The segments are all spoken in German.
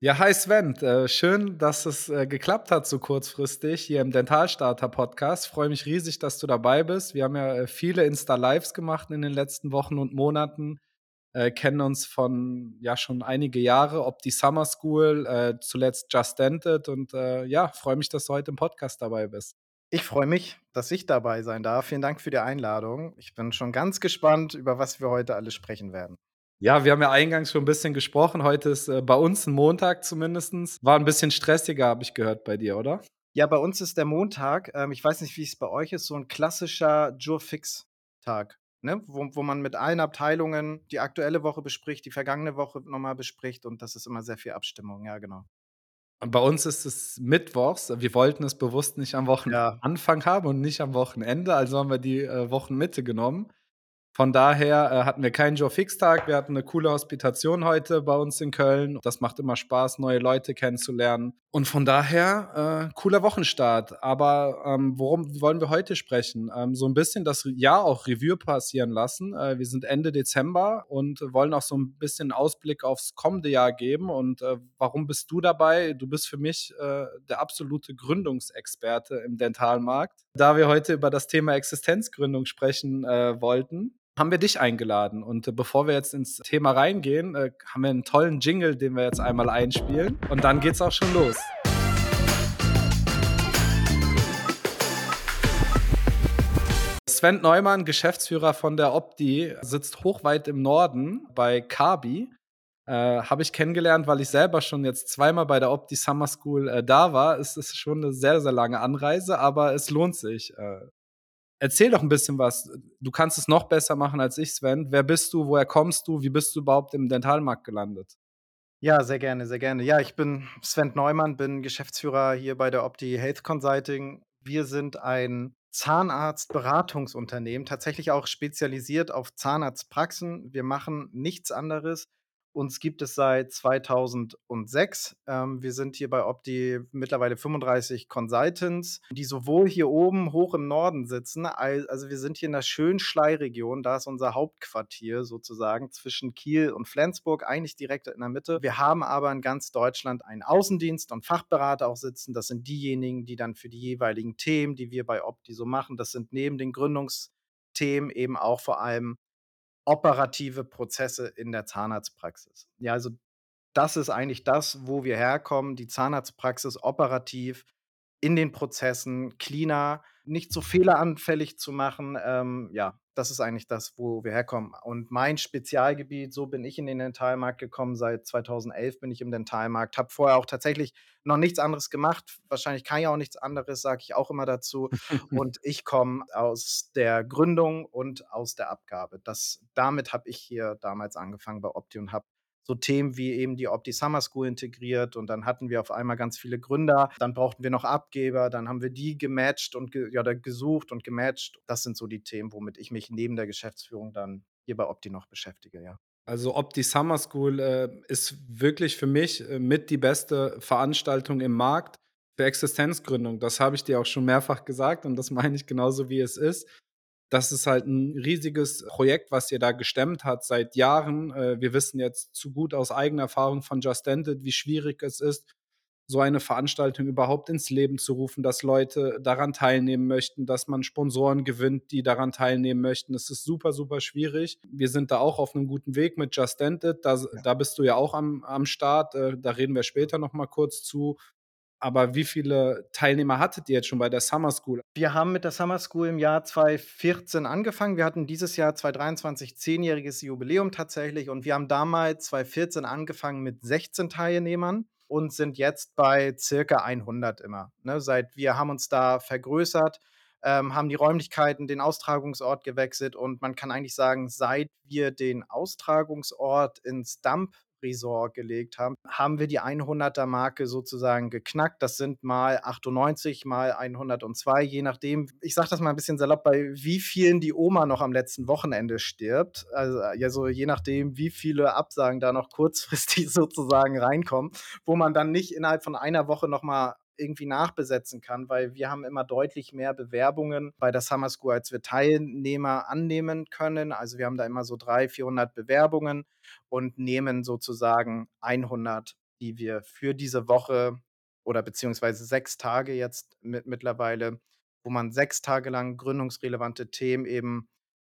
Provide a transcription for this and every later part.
Ja, hi Sven. Äh, schön, dass es äh, geklappt hat so kurzfristig hier im Dentalstarter-Podcast. Freue mich riesig, dass du dabei bist. Wir haben ja äh, viele Insta-Lives gemacht in den letzten Wochen und Monaten, äh, kennen uns von ja schon einige Jahre, ob die Summer School, äh, zuletzt Just Dented und äh, ja, freue mich, dass du heute im Podcast dabei bist. Ich freue mich, dass ich dabei sein darf. Vielen Dank für die Einladung. Ich bin schon ganz gespannt, über was wir heute alles sprechen werden. Ja, wir haben ja eingangs schon ein bisschen gesprochen. Heute ist äh, bei uns ein Montag zumindest. War ein bisschen stressiger, habe ich gehört bei dir, oder? Ja, bei uns ist der Montag, ähm, ich weiß nicht, wie es bei euch ist, so ein klassischer Jour-Fix-Tag, ne? Wo, wo man mit allen Abteilungen die aktuelle Woche bespricht, die vergangene Woche nochmal bespricht und das ist immer sehr viel Abstimmung, ja, genau. Und bei uns ist es mittwochs. Wir wollten es bewusst nicht am Ja. Wochenanfang haben und nicht am Wochenende, also haben wir die äh, Wochenmitte genommen. Von daher äh, hatten wir keinen Joe-Fix-Tag. Wir hatten eine coole Hospitation heute bei uns in Köln. Das macht immer Spaß, neue Leute kennenzulernen. Und von daher äh, cooler Wochenstart. Aber ähm, worum wollen wir heute sprechen? Ähm, so ein bisschen das Jahr auch Revue passieren lassen. Äh, wir sind Ende Dezember und wollen auch so ein bisschen Ausblick aufs kommende Jahr geben. Und äh, warum bist du dabei? Du bist für mich äh, der absolute Gründungsexperte im Dentalmarkt. Da wir heute über das Thema Existenzgründung sprechen äh, wollten, haben wir dich eingeladen. Und äh, bevor wir jetzt ins Thema reingehen, äh, haben wir einen tollen Jingle, den wir jetzt einmal einspielen. Und dann geht's auch schon los. Sven Neumann, Geschäftsführer von der Opti, sitzt hochweit im Norden bei Kabi. Äh, Habe ich kennengelernt, weil ich selber schon jetzt zweimal bei der Opti Summer School äh, da war. Es ist schon eine sehr, sehr lange Anreise, aber es lohnt sich. Äh, Erzähl doch ein bisschen was. Du kannst es noch besser machen als ich, Sven. Wer bist du? Woher kommst du? Wie bist du überhaupt im Dentalmarkt gelandet? Ja, sehr gerne, sehr gerne. Ja, ich bin Sven Neumann, bin Geschäftsführer hier bei der Opti Health Consulting. Wir sind ein Zahnarztberatungsunternehmen, tatsächlich auch spezialisiert auf Zahnarztpraxen. Wir machen nichts anderes uns gibt es seit 2006. Ähm, wir sind hier bei Opti mittlerweile 35 Consultants, die sowohl hier oben hoch im Norden sitzen, also wir sind hier in der schönen Schlei-Region, da ist unser Hauptquartier sozusagen zwischen Kiel und Flensburg, eigentlich direkt in der Mitte. Wir haben aber in ganz Deutschland einen Außendienst und Fachberater auch sitzen. Das sind diejenigen, die dann für die jeweiligen Themen, die wir bei Opti so machen, das sind neben den Gründungsthemen eben auch vor allem operative Prozesse in der Zahnarztpraxis. Ja, also das ist eigentlich das, wo wir herkommen, die Zahnarztpraxis operativ in den Prozessen cleaner, nicht so fehleranfällig zu machen. Ähm, ja, das ist eigentlich das, wo wir herkommen. Und mein Spezialgebiet, so bin ich in den Dentalmarkt gekommen. Seit 2011 bin ich im Dentalmarkt, habe vorher auch tatsächlich noch nichts anderes gemacht. Wahrscheinlich kann ich auch nichts anderes, sage ich auch immer dazu. Und ich komme aus der Gründung und aus der Abgabe. Das, damit habe ich hier damals angefangen bei Opti und habe so Themen wie eben die Opti Summer School integriert und dann hatten wir auf einmal ganz viele Gründer. Dann brauchten wir noch Abgeber, dann haben wir die gematcht und ge ja, gesucht und gematcht. Das sind so die Themen, womit ich mich neben der Geschäftsführung dann hier bei Opti noch beschäftige, ja. Also Opti Summer School äh, ist wirklich für mich äh, mit die beste Veranstaltung im Markt für Existenzgründung. Das habe ich dir auch schon mehrfach gesagt und das meine ich genauso, wie es ist. Das ist halt ein riesiges Projekt, was ihr da gestemmt hat seit Jahren. Äh, wir wissen jetzt zu gut aus eigener Erfahrung von Just Ended, wie schwierig es ist, so eine Veranstaltung überhaupt ins Leben zu rufen, dass Leute daran teilnehmen möchten, dass man Sponsoren gewinnt, die daran teilnehmen möchten. Es ist super, super schwierig. Wir sind da auch auf einem guten Weg mit Just Ended. Da, da bist du ja auch am, am Start. Äh, da reden wir später noch mal kurz zu. Aber wie viele Teilnehmer hattet ihr jetzt schon bei der Summer School? Wir haben mit der Summer School im Jahr 2014 angefangen. Wir hatten dieses Jahr 2023 zehnjähriges Jubiläum tatsächlich und wir haben damals 2014 angefangen mit 16 Teilnehmern und sind jetzt bei circa 100 immer. Ne? Seit wir haben uns da vergrößert, ähm, haben die Räumlichkeiten, den Austragungsort gewechselt und man kann eigentlich sagen, seit wir den Austragungsort ins Dump Resort gelegt haben, haben wir die 100er Marke sozusagen geknackt. Das sind mal 98, mal 102, je nachdem. Ich sage das mal ein bisschen salopp, bei wie vielen die Oma noch am letzten Wochenende stirbt. Also ja, so je nachdem, wie viele Absagen da noch kurzfristig sozusagen reinkommen, wo man dann nicht innerhalb von einer Woche nochmal irgendwie nachbesetzen kann, weil wir haben immer deutlich mehr Bewerbungen bei der Summer School, als wir Teilnehmer annehmen können. Also wir haben da immer so 300, 400 Bewerbungen und nehmen sozusagen 100 die wir für diese Woche oder beziehungsweise 6 Tage jetzt mit mittlerweile, wo man 6 Tage lang gründungsrelevante Themen eben,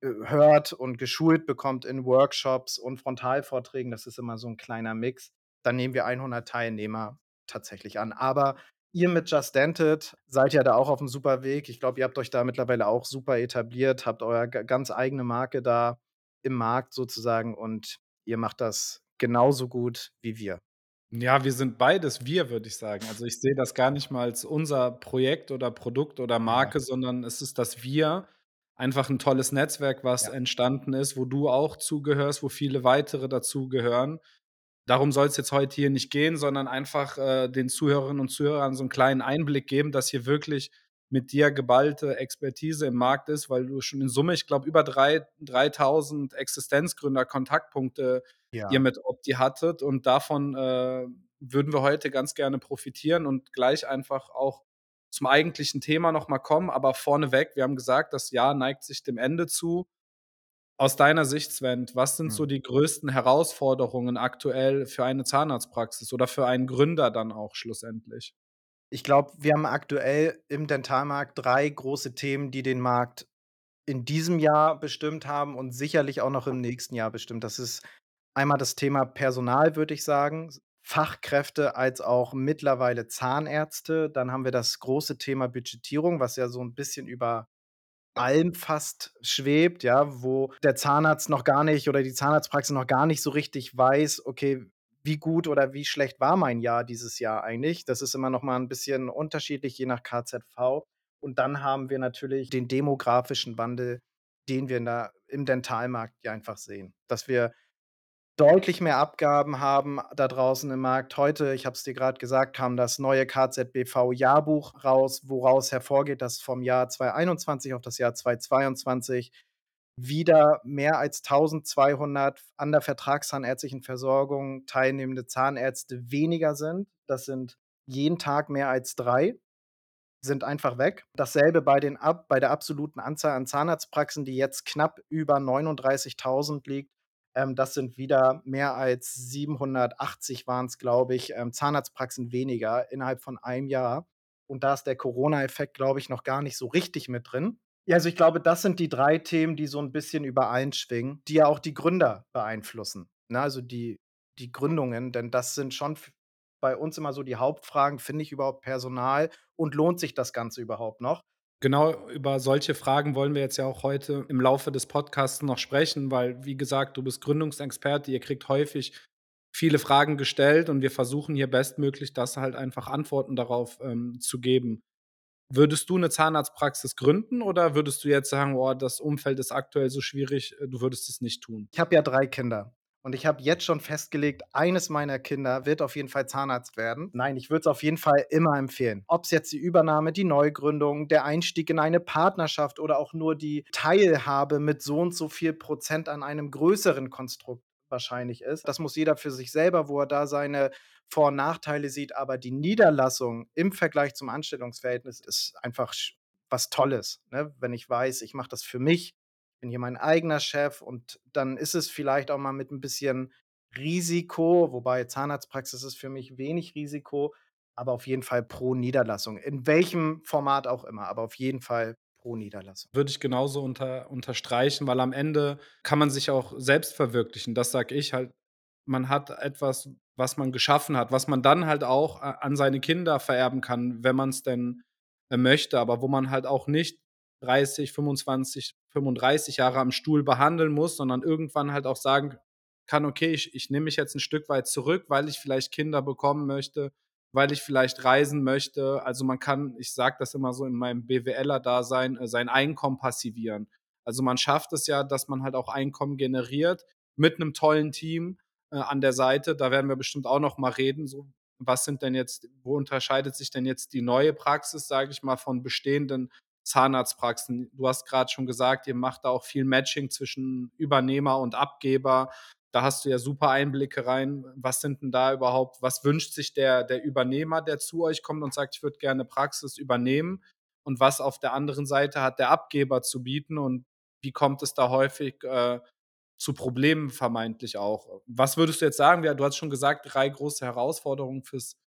äh, hört und geschult bekommt in Workshops und Frontalvorträgen. Das ist immer so 'n kleiner Mix. Dann nehmen wir 100 Teilnehmer tatsächlich an. Aber ihr mit Just It seid ja da auch auf'm super Weg. Ich glaube, ihr habt euch da mittlerweile auch super etabliert, habt euer ga ganz eigene Marke da im Markt sozusagen und ihr macht das genauso gut wie wir. Ja, wir sind beides wir, würde ich sagen. Also, ich sehe das gar nicht mal als unser Projekt oder Produkt oder Ja. Marke, sondern es ist das Wir. Einfach 'n tolles Netzwerk, was Ja. entstanden ist, wo du auch zugehörst, wo viele weitere dazugehören. Darum soll's jetzt heute hier nicht gehen, sondern einfach, äh, den Zuhörerinnen und Zuhörern so 'n kleinen Einblick geben, dass hier wirklich mit dir geballte Expertise im Markt ist, weil du schon in Summe, ich glaube, über drei 3.000 Existenzgründer-Kontaktpunkte ihr Ja. mit Opti hattet und davon, äh, würden wir heute ganz gerne profitieren und gleich einfach auch zum eigentlichen Thema noch mal kommen. Aber vorneweg, wir haben gesagt, das Jahr neigt sich dem Ende zu. Aus deiner Sicht, Sven, was sind Mhm. so die größten Herausforderungen aktuell für eine Zahnarztpraxis oder für einen Gründer dann auch schlussendlich? Ich glaube, wir haben aktuell im Dentalmarkt 3 große Themen, die den Markt in diesem Jahr bestimmt haben und sicherlich auch noch im nächsten Jahr bestimmt. Das ist einmal das Thema Personal, würde ich sagen, Fachkräfte als auch mittlerweile Zahnärzte. Dann haben wir das große Thema Budgetierung, was ja so 'n bisschen über allem fast schwebt, ja, wo der Zahnarzt noch gar nicht oder die Zahnarztpraxis noch gar nicht so richtig weiß: „Okay, wie gut oder wie schlecht war mein Jahr dieses Jahr eigentlich?“ Das ist immer noch mal 'n bisschen unterschiedlich, je nach KZV. Und dann haben wir natürlich den demografischen Wandel, den wir der im Dentalmarkt ja einfach sehen. Dass wir deutlich mehr Abgaben haben da draußen im Markt. Heute, ich habe es dir grad gesagt, kam das neue KZBV-Jahrbuch raus, woraus hervorgeht, dass vom Jahr 2021 auf das Jahr 2022 wieder mehr als 1.200 an der vertragszahnärztlichen Versorgung teilnehmende Zahnärzte weniger sind. Das sind jeden Tag mehr als 3 sind einfach weg. Dasselbe bei den bei der absoluten Anzahl an Zahnarztpraxen, die jetzt knapp über 39.000 liegt. Ähm, das sind wieder mehr als 780 waren's, glaube ich, ähm, Zahnarztpraxen weniger innerhalb von einem Jahr. Und da ist der Corona-Effekt, glaube ich, noch gar nicht so richtig mit drin. Ja, also, ich glaube, das sind die 3 Themen, die so 'n bisschen übereinschwingen, die ja auch die Gründer beeinflussen, ne? Also, die die Gründungen, denn das sind schon bei uns immer so die Hauptfragen: Finde ich überhaupt Personal und lohnt sich das Ganze überhaupt noch? Genau, über solche Fragen wollen wir jetzt ja auch heute im Laufe des Podcasts noch sprechen, weil, wie gesagt, du bist Gründungsexperte. Ihr kriegt häufig viele Fragen gestellt und wir versuchen hier bestmöglich, das halt einfach Antworten darauf, ähm, zu geben. Würdest du 'ne Zahnarztpraxis gründen oder würdest du jetzt sagen: „Oh, das Umfeld ist aktuell so schwierig“, äh, du würdest es nicht tun? Ich habe ja 3 Kinder und ich habe jetzt schon festgelegt, eines meiner Kinder wird auf jeden Fall Zahnarzt werden. Nein, ich würde es auf jeden Fall immer empfehlen. Ob's jetzt die Übernahme, die Neugründung, der Einstieg in eine Partnerschaft oder auch nur die Teilhabe mit so und so viel Prozent an einem größeren Konstrukt wahrscheinlich ist. Das muss jeder für sich selber, wo er da seine Vor und Nachteile sieht, aber die Niederlassung im Vergleich zum Anstellungsverhältnis ist einfach was Tolles, ne? Wenn ich weiß, ich mache das für mich, bin hier mein eigener Chef und dann ist es vielleicht auch mal mit 'n bisschen Risiko, wobei Zahnarztpraxis ist für mich wenig Risiko, aber auf jeden Fall pro Niederlassung, in welchem Format auch immer, aber auf jeden Fall pro Niederlassung. Würde ich genauso unter unterstreichen, weil am Ende kann man sich auch selbst verwirklichen. Das sage ich halt. Man hat etwas, was man geschaffen hat, was man dann halt auch a an seine Kinder vererben kann, wenn man's denn, äh, möchte, aber wo man halt auch nicht 30, 25, 35 Jahre am Stuhl behandeln muss, sondern irgendwann halt auch sagen kann: „Okay, ich ich nehme mich jetzt 'n Stück weit zurück, weil ich vielleicht Kinder bekommen möchte, weil ich vielleicht reisen möchte.“ Also, man kann ich sage das immer so in meinem BWLer-Dasein, äh, sein Einkommen passivieren. Also, man schafft es ja, dass man halt auch Einkommen generiert mit 'nem tollen Team, äh, an der Seite. Da werden wir bestimmt auch noch mal reden, so. Was sind denn jetzt wo unterscheidet sich denn jetzt die neue Praxis, sage ich mal, von bestehenden Zahnarztpraxen? Du hast grad schon gesagt, ihr macht da auch viel Matching zwischen Übernehmer und Abgeber. Da hast du ja super Einblicke rein. Was sind denn da überhaupt was wünscht sich der der Übernehmer, der zu euch kommt und sagt: „Ich würde gerne Praxis übernehmen“? Und was auf der anderen Seite hat der Abgeber zu bieten und wie kommt es da häufig, äh, zu Problemen vermeintlich auch. Was würdest du jetzt sagen? Du hast schon gesagt, 3 große Herausforderungen fürs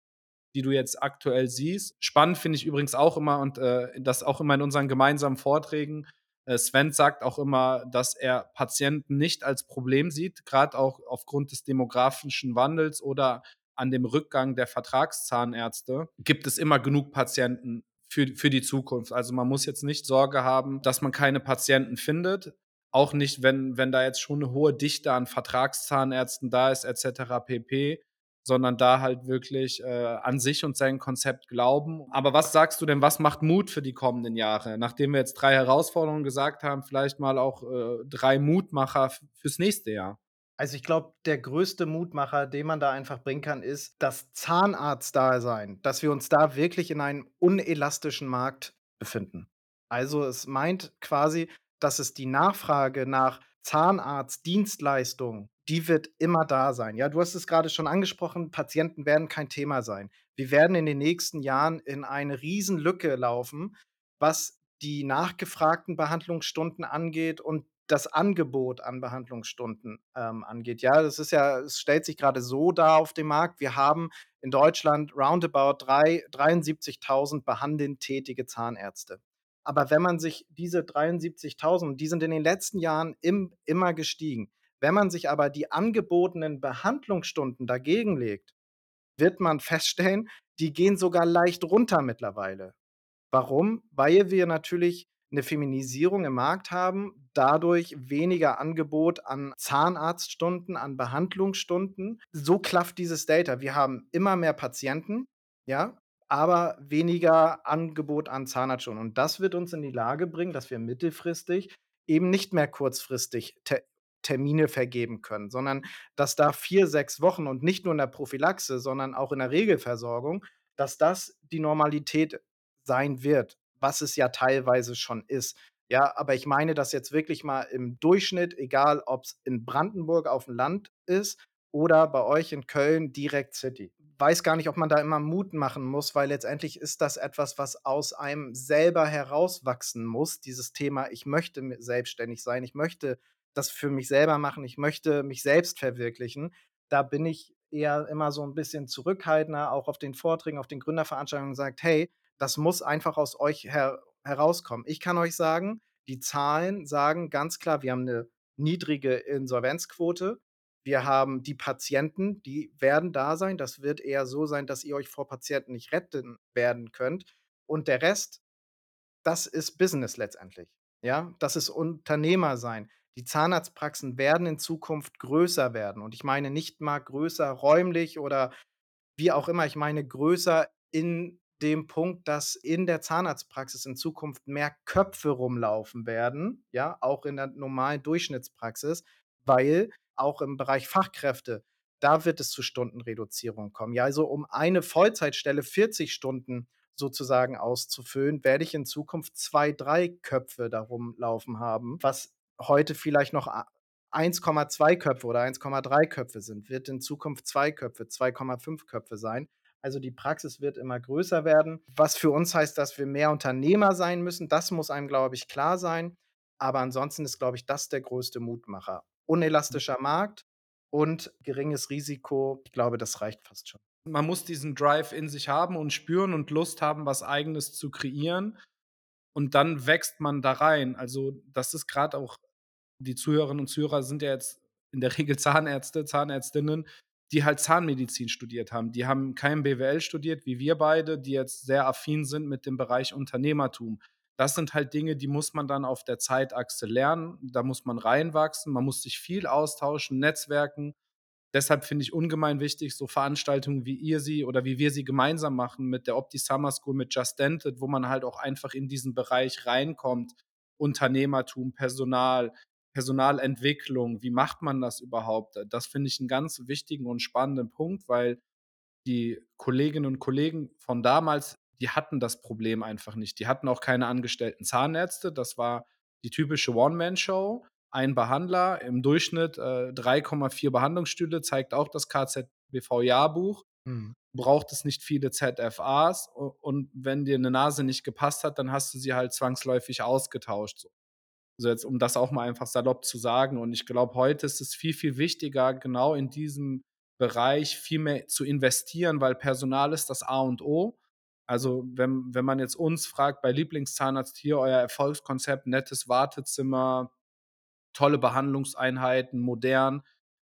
die du jetzt aktuell siehst. Spannend finde ich übrigens auch immer und, äh, das auch immer in unseren gemeinsamen Vorträgen. Äh, Sven sagt auch immer, dass er Patienten nicht als Problem sieht, grad auch aufgrund des demografischen Wandels oder an dem Rückgang der Vertragszahnärzte gibt es immer genug Patienten für für die Zukunft. Also, man muss jetzt nicht Sorge haben, dass man keine Patienten findet. Auch nicht, wenn wenn da jetzt schon 'ne hohe Dichte an Vertragszahnärzten da ist et cetera pp, sondern da halt wirklich, äh, an sich und sein Konzept glauben. Aber was sagst du denn, was macht Mut für die kommenden Jahre? Nachdem wir jetzt 3 Herausforderungen gesagt haben, vielleicht mal auch, äh, 3 Mutmacher fürs nächste Jahr. Also, ich glaube, der größte Mutmacher, den man da einfach bringen kann, ist das Zahnarztdasein, dass wir uns da wirklich in einem unelastischen Markt befinden. Also, es meint quasi, dass es die Nachfrage nach Zahnarztdienstleistung, die wird immer da sein. Ja, du hast es grade schon angesprochen, Patienten werden kein Thema sein. Wir werden in den nächsten Jahren in eine Riesenlücke laufen, was die nachgefragten Behandlungsstunden angeht und das Angebot an Behandlungsstunden, ähm, angeht. Ja, das ist ja es stellt sich grade so dar auf dem Markt. Wir haben in Deutschland roundabout drei 73.000 behandelnd tätige Zahnärzte. Aber wenn man sich diese 73.000 die sind in den letzten Jahren im immer gestiegen. Wenn man sich aber die angebotenen Behandlungsstunden dagegen legt, wird man feststellen, die gehen sogar leicht runter mittlerweile. Warum? Weil wir natürlich 'ne Feminisierung im Markt haben, dadurch weniger Angebot an Zahnarztstunden, an Behandlungsstunden. So klafft dieses Data. Wir haben immer mehr Patienten, ja, aber weniger Angebot an Zahnarztstunden. Und das wird uns in die Lage bringen, dass wir mittelfristig eben nicht mehr kurzfristig Termine vergeben können, sondern dass da 4, 6 Wochen und nicht nur in der Prophylaxe, sondern auch in der Regelversorgung, dass das die Normalität sein wird, was es ja teilweise schon ist. Ja, aber ich meine das jetzt wirklich mal im Durchschnitt, egal ob's in Brandenburg auf'm Land ist oder bei euch in Köln direkt City. Weiß gar nicht, ob man da immer Mut machen muss, weil letztendlich ist das etwas, was aus einem selber herauswachsen muss, dieses Thema: „Ich möchte selbstständig sein. Ich möchte das für mich selber machen. Ich möchte mich selbst verwirklichen.“ Da bin ich eher immer so 'n bisschen zurückhaltender, auch auf den Vorträgen, auf den Gründerveranstaltungen sagt: „Hey, das muss einfach aus euch her herauskommen.“ Ich kann euch sagen, die Zahlen sagen ganz klar, wir haben 'ne niedrige Insolvenzquote. Wir haben die Patienten, die werden da sein. Das wird eher so sein, dass ihr euch vor Patienten nicht retten werden könnt. Und der Rest, das ist Business letztendlich, ja? Das ist Unternehmersein. Die Zahnarztpraxen werden in Zukunft größer werden. Und ich meine nicht mal größer räumlich oder wie auch immer. Ich meine größer in dem Punkt, dass in der Zahnarztpraxis in Zukunft mehr Köpfe rumlaufen werden, ja, auch in der normalen Durchschnittspraxis, weil auch im Bereich Fachkräfte, da wird es zu Stundenreduzierung kommen. Ja, also, um eine Vollzeitstelle 40 Stunden sozusagen auszufüllen, werde ich in Zukunft 2, 3 Köpfe da rumlaufen haben, was heute vielleicht noch a 1,2 Köpfe oder 1,3 Köpfe sind, wird in Zukunft 2 Köpfe, 2,5 Köpfe sein. Also, die Praxis wird immer größer werden, was für uns heißt, dass wir mehr Unternehmer sein müssen. Das muss einem, glaube ich, klar sein. Aber ansonsten ist, glaube ich, das der größte Mutmacher. Unelastischer Markt und geringes Risiko. Ich glaube, das reicht fast schon. Man muss diesen Drive in sich haben und spüren und Lust haben, was Eigenes zu kreieren. Und dann wächst man da rein. Also, das ist grad auch die Zuhörerinnen und Zuhörer sind ja jetzt in der Regel Zahnärzte, Zahnärztinnen, die halt Zahnmedizin studiert haben. Die haben kein BWL studiert wie wir beide, die jetzt sehr affin sind mit dem Bereich Unternehmertum. Das sind halt Dinge, die muss man dann auf der Zeitachse lernen. Da muss man reinwachsen. Man muss sich viel austauschen, netzwerken. Deshalb finde ich ungemein wichtig, so Veranstaltungen, wie ihr sie oder wie wir sie gemeinsam machen mit der Opti Summer School, mit Just Dented, wo man halt auch einfach in diesen Bereich reinkommt. Unternehmertum, Personal, Personalentwicklung. Wie macht man das überhaupt? Das finde ich 'n ganz wichtigen und spannenden Punkt, weil die Kolleginnen und Kollegen von damals, die hatten das Problem einfach nicht. Die hatten auch keine angestellten Zahnärzte. Das war die typische One-Man-Show. Ein Behandler, im Durchschnitt, äh, 3,4 Behandlungsstühle, zeigt auch das KZBV-Jahrbuch. Mhm. Braucht es nicht viele ZFAs und wenn dir 'ne Nase nicht gepasst hat, dann hast du sie halt zwangsläufig ausgetauscht, so. So jetzt, um das auch mal einfach salopp zu sagen. Und ich glaube, heute ist es viel, viel wichtiger, genau in diesem Bereich viel mehr zu investieren, weil Personal ist das A und O. Also, wenn wenn man jetzt uns fragt bei Lieblingszahnarzt hier euer Erfolgskonzept, nettes Wartezimmer, tolle Behandlungseinheiten, modern,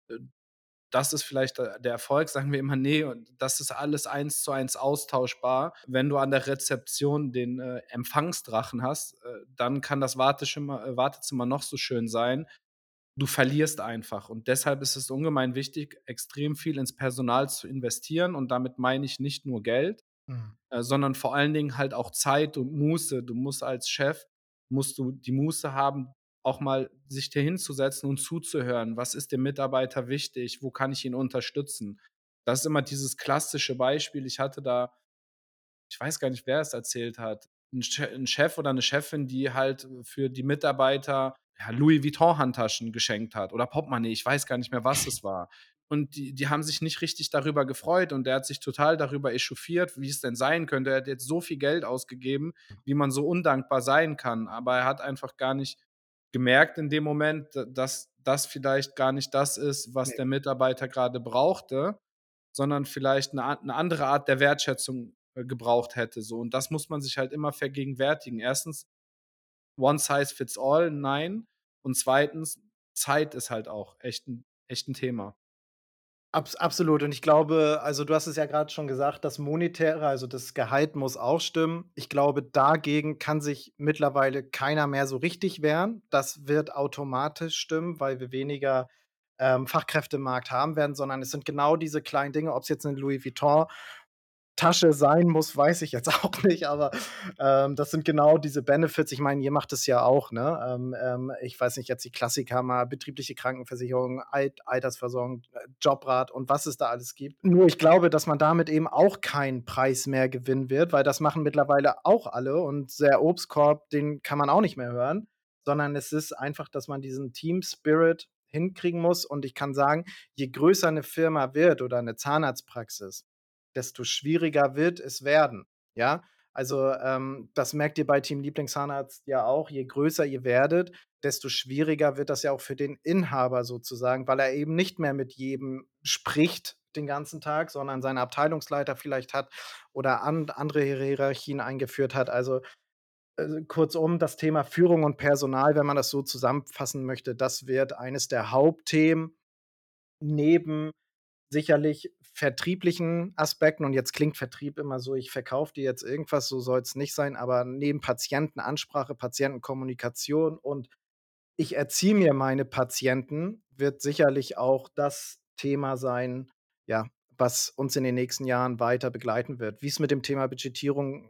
äh, das ist vielleicht der der Erfolg, sagen wir immer: „Ne, das ist alles eins zu eins austauschbar.“ Wenn du an der Rezeption den, äh, Empfangsdrachen hast, äh, dann kann das Warteschimmer äh, Wartezimmer noch so schön sein. Du verlierst einfach und deshalb ist es ungemein wichtig, extrem viel ins Personal zu investieren und damit meine ich nicht nur Geld, Mhm. äh, sondern vor allen Dingen halt auch Zeit und Muße. Du musst als Chef musst du die Muße haben, auch mal sich dir hinzusetzen und zuzuhören. Was ist dem Mitarbeiter wichtig? Wo kann ich ihn unterstützen? Das ist immer dieses klassische Beispiel. Ich hatte da ich weiß gar nicht, wer es erzählt hat, 'n Che 'n Chef oder 'ne Chefin, die halt für die Mitarbeiter, ja, Louis Vuitton Handtaschen geschenkt hat oder Portemonnaie, ich weiß gar nicht mehr, was es war. Und die die haben sich nicht richtig darüber gefreut und der hat sich total darüber echauffiert, wie es denn sein könnte. Er hat jetzt so viel Geld ausgegeben, wie man so undankbar sein kann. Aber er hat einfach gar nicht gemerkt in dem Moment, dass das vielleicht gar nicht das ist, was Ne. der Mitarbeiter grade brauchte, sondern vielleicht 'ne a 'ne andere Art der Wertschätzung, äh, gebraucht hätte so. Und das muss man sich halt immer vergegenwärtigen. 1. One size fits all, nein. Und 2. Zeit ist halt auch echt 'n echt 'n Thema. Abs absolut. Und ich glaube also, du hast es ja grad schon gesagt, das Monetäre, also das Gehalt muss auch stimmen. Ich glaube, dagegen kann sich mittlerweile keiner mehr so richtig wehren. Das wird automatisch stimmen, weil wir weniger, ähm, Fachkräfte im Markt haben werden, sondern es sind genau diese kleinen Dinge, ob's jetzt 'ne Louis Vuitton Tasche sein muss, weiß ich jetzt auch nicht, aber, ähm, das sind genau diese Benefits. Ich meine, ihr macht es ja auch, ne? Ähm, ähm, ich weiß nicht, jetzt die Klassiker mal, betriebliche Krankenversicherung, Alt Altersversorgung, äh, Jobrat und was es da alles gibt. Nur ich glaube, dass man damit eben auch keinen Preis mehr gewinnen wird, weil das machen mittlerweile auch alle und der Obstkorb, den kann man auch nicht mehr hören, sondern es ist einfach, dass man diesen Team Spirit hinkriegen muss. Und ich kann sagen, je größer 'ne Firma wird oder 'ne Zahnarztpraxis, desto schwieriger wird es werden, ja? Also, ähm, das merkt ihr bei Team Lieblingszahnarzt ja auch. Je größer ihr werdet, desto schwieriger wird das ja auch für den Inhaber sozusagen, weil er eben nicht mehr mit jedem spricht den ganzen Tag, sondern seinen Abteilungsleiter vielleicht hat oder and andere Hierarchien eingeführt hat. Also, äh, kurzum, das Thema Führung und Personal, wenn man das so zusammenfassen möchte, das wird eines der Hauptthemen neben sicherlich vertrieblichen Aspekten. Und jetzt klingt Vertrieb immer so, ich verkaufe dir jetzt irgendwas, so soll's nicht sein, aber neben Patientenansprache, Patientenkommunikation und ich erziehe mir meine Patienten, wird sicherlich auch das Thema sein, ja, was uns in den nächsten Jahren weiter begleiten wird. Wie's mit dem Thema Budgetierung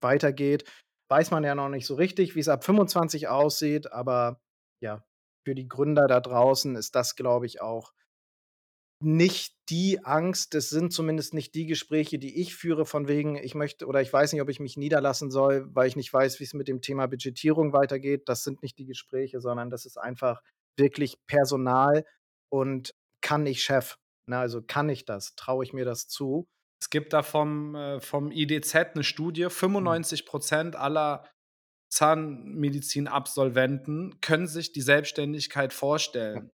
weitergeht, weiß man ja noch nicht so richtig, wie's ab 25 aussieht, aber ja, für die Gründer da draußen ist das, glaube ich, auch nicht die Angst. Das sind zumindest nicht die Gespräche, die ich führe von wegen, ich möchte oder ich weiß nicht, ob ich mich niederlassen soll, weil ich nicht weiß, wie's mit dem Thema Budgetierung weitergeht. Das sind nicht die Gespräche, sondern das ist einfach wirklich Personal und kann ich Chef, ne? Also, kann ich das? Traue ich mir das zu? Es gibt da vom äh, vom IDZ 'ne Studie, Mhm. 95 % aller Zahnmedizin-Absolventen können sich die Selbstständigkeit vorstellen.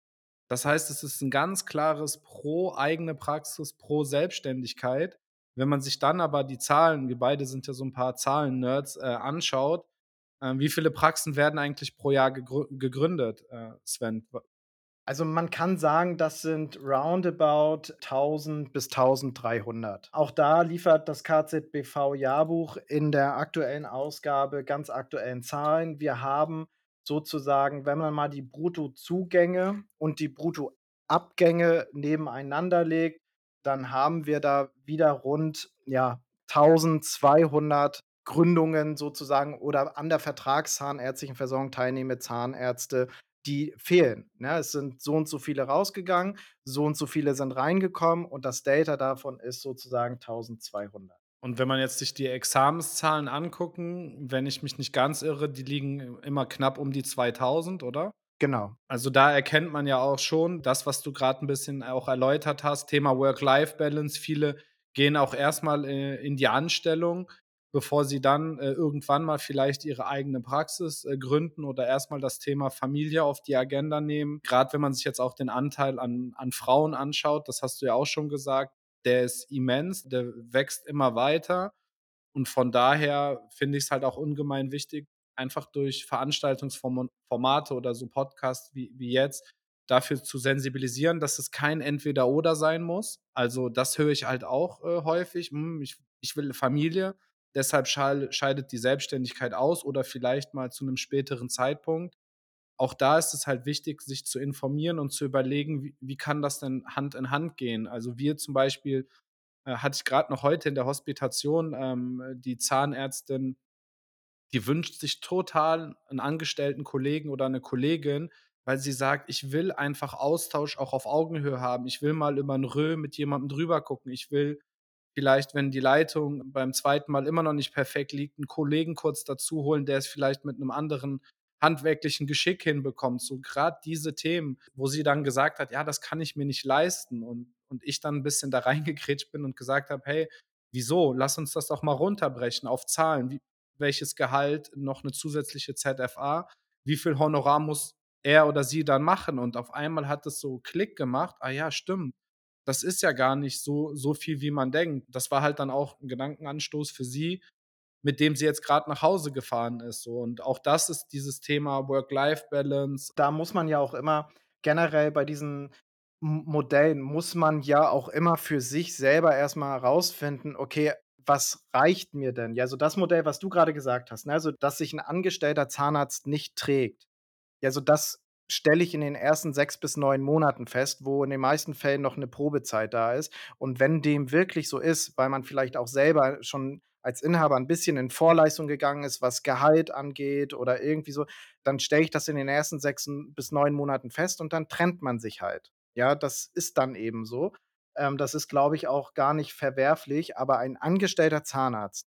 Das heißt, es ist 'n ganz klares Pro eigene Praxis, pro Selbstständigkeit. Wenn man sich dann aber die Zahlen wir beide sind ja so 'n paar Zahlen-Nerds, äh, anschaut, ähm, wie viele Praxen werden eigentlich pro Jahr gegrü gegründet, äh, Sven? Also, man kann sagen, das sind roundabout 1.000 bis 1.300. Auch da liefert das KZBV-Jahrbuch in der aktuellen Ausgabe ganz aktuellen Zahlen. Wir haben sozusagen, wenn man mal die Bruttozugänge und die Bruttoabgänge nebeneinander legt, dann haben wir da wieder rund, ja, 1.200 Gründungen sozusagen oder an der vertragszahnärztlichen Versorgung teilnehmende Zahnärzte, die fehlen, ne? Es sind so und so viele rausgegangen, so und so viele sind reingekommen und das Delta davon ist sozusagen 1.200. Und wenn man jetzt sich die Examenszahlen angucken, wenn ich mich nicht ganz irre, die liegen immer knapp um die 2.000, oder? Genau. Also, da erkennt man ja auch schon das, was du grad 'n bisschen auch erläutert hast, Thema Work-Life-Balance. Viele gehen auch erst mal, äh, in die Anstellung, bevor sie dann äh, irgendwann mal vielleicht ihre eigene Praxis äh, gründen oder erstmal das Thema Familie auf die Agenda nehmen. Gerade wenn man sich jetzt auch den Anteil an, an Frauen anschaut, das hast du ja auch schon gesagt, der ist immens, der wächst immer weiter. Und von daher finde ich es halt auch ungemein wichtig, einfach durch Veranstaltungsformate oder so Podcasts wie, wie jetzt dafür zu sensibilisieren, dass es kein Entweder-Oder sein muss. Also das höre ich halt auch äh, häufig. Hm, ich, ich will Familie, deshalb scheidet die Selbstständigkeit aus oder vielleicht mal zu einem späteren Zeitpunkt. Auch da ist es halt wichtig, sich zu informieren und zu überlegen, wie, wie kann das denn Hand in Hand gehen. Also wir zum Beispiel äh, hatte ich gerade noch heute in der Hospitation ähm, die Zahnärztin, die wünscht sich total einen angestellten Kollegen oder eine Kollegin, weil sie sagt, ich will einfach Austausch auch auf Augenhöhe haben. Ich will mal über 'n Rö mit jemandem drüber gucken. Ich will vielleicht, wenn die Leitung beim zweiten Mal immer noch nicht perfekt liegt, einen Kollegen kurz dazu holen, der es vielleicht mit einem anderen handwerklichen Geschick hinbekommt. So gerade diese Themen, wo sie dann gesagt hat: „Ja, das kann ich mir nicht leisten.“ Und und ich dann ein bisschen da reingekrätscht bin und gesagt habe: „Hey, wieso? Lass uns das doch mal runterbrechen auf Zahlen. Wie welches Gehalt, noch eine zusätzliche ZFA, wie viel Honorar muss er oder sie dann machen?“ Und auf einmal hat es so Klick gemacht: „Ah ja, stimmt. Das ist ja gar nicht so so viel, wie man denkt.“ Das war halt dann auch ein Gedankenanstoß für sie, mit dem sie jetzt gerade nach Hause gefahren ist. Und auch das ist dieses Thema Work-Life-Balance. Da muss man ja auch immer generell bei diesen Modellen muss man ja auch immer für sich selber erst mal herausfinden: „Okay, was reicht mir denn?“ Ja, so das Modell, was du grade gesagt hast, ne, also, dass sich 'n angestellter Zahnarzt nicht trägt. Ja, so das stelle ich in den ersten 6 bis 9 Monaten fest, wo in den meisten Fällen noch 'ne Probezeit da ist. Und wenn dem wirklich so ist, weil man vielleicht auch selber schon als Inhaber 'n bisschen in Vorleistung gegangen ist, was Gehalt angeht oder irgendwie so, dann stelle ich das in den ersten 6 bis 9 Monaten fest und dann trennt man sich halt. Ja, das ist dann eben so. Ähm, das ist, glaube ich, auch gar nicht verwerflich, aber ein angestellter Zahnarzt,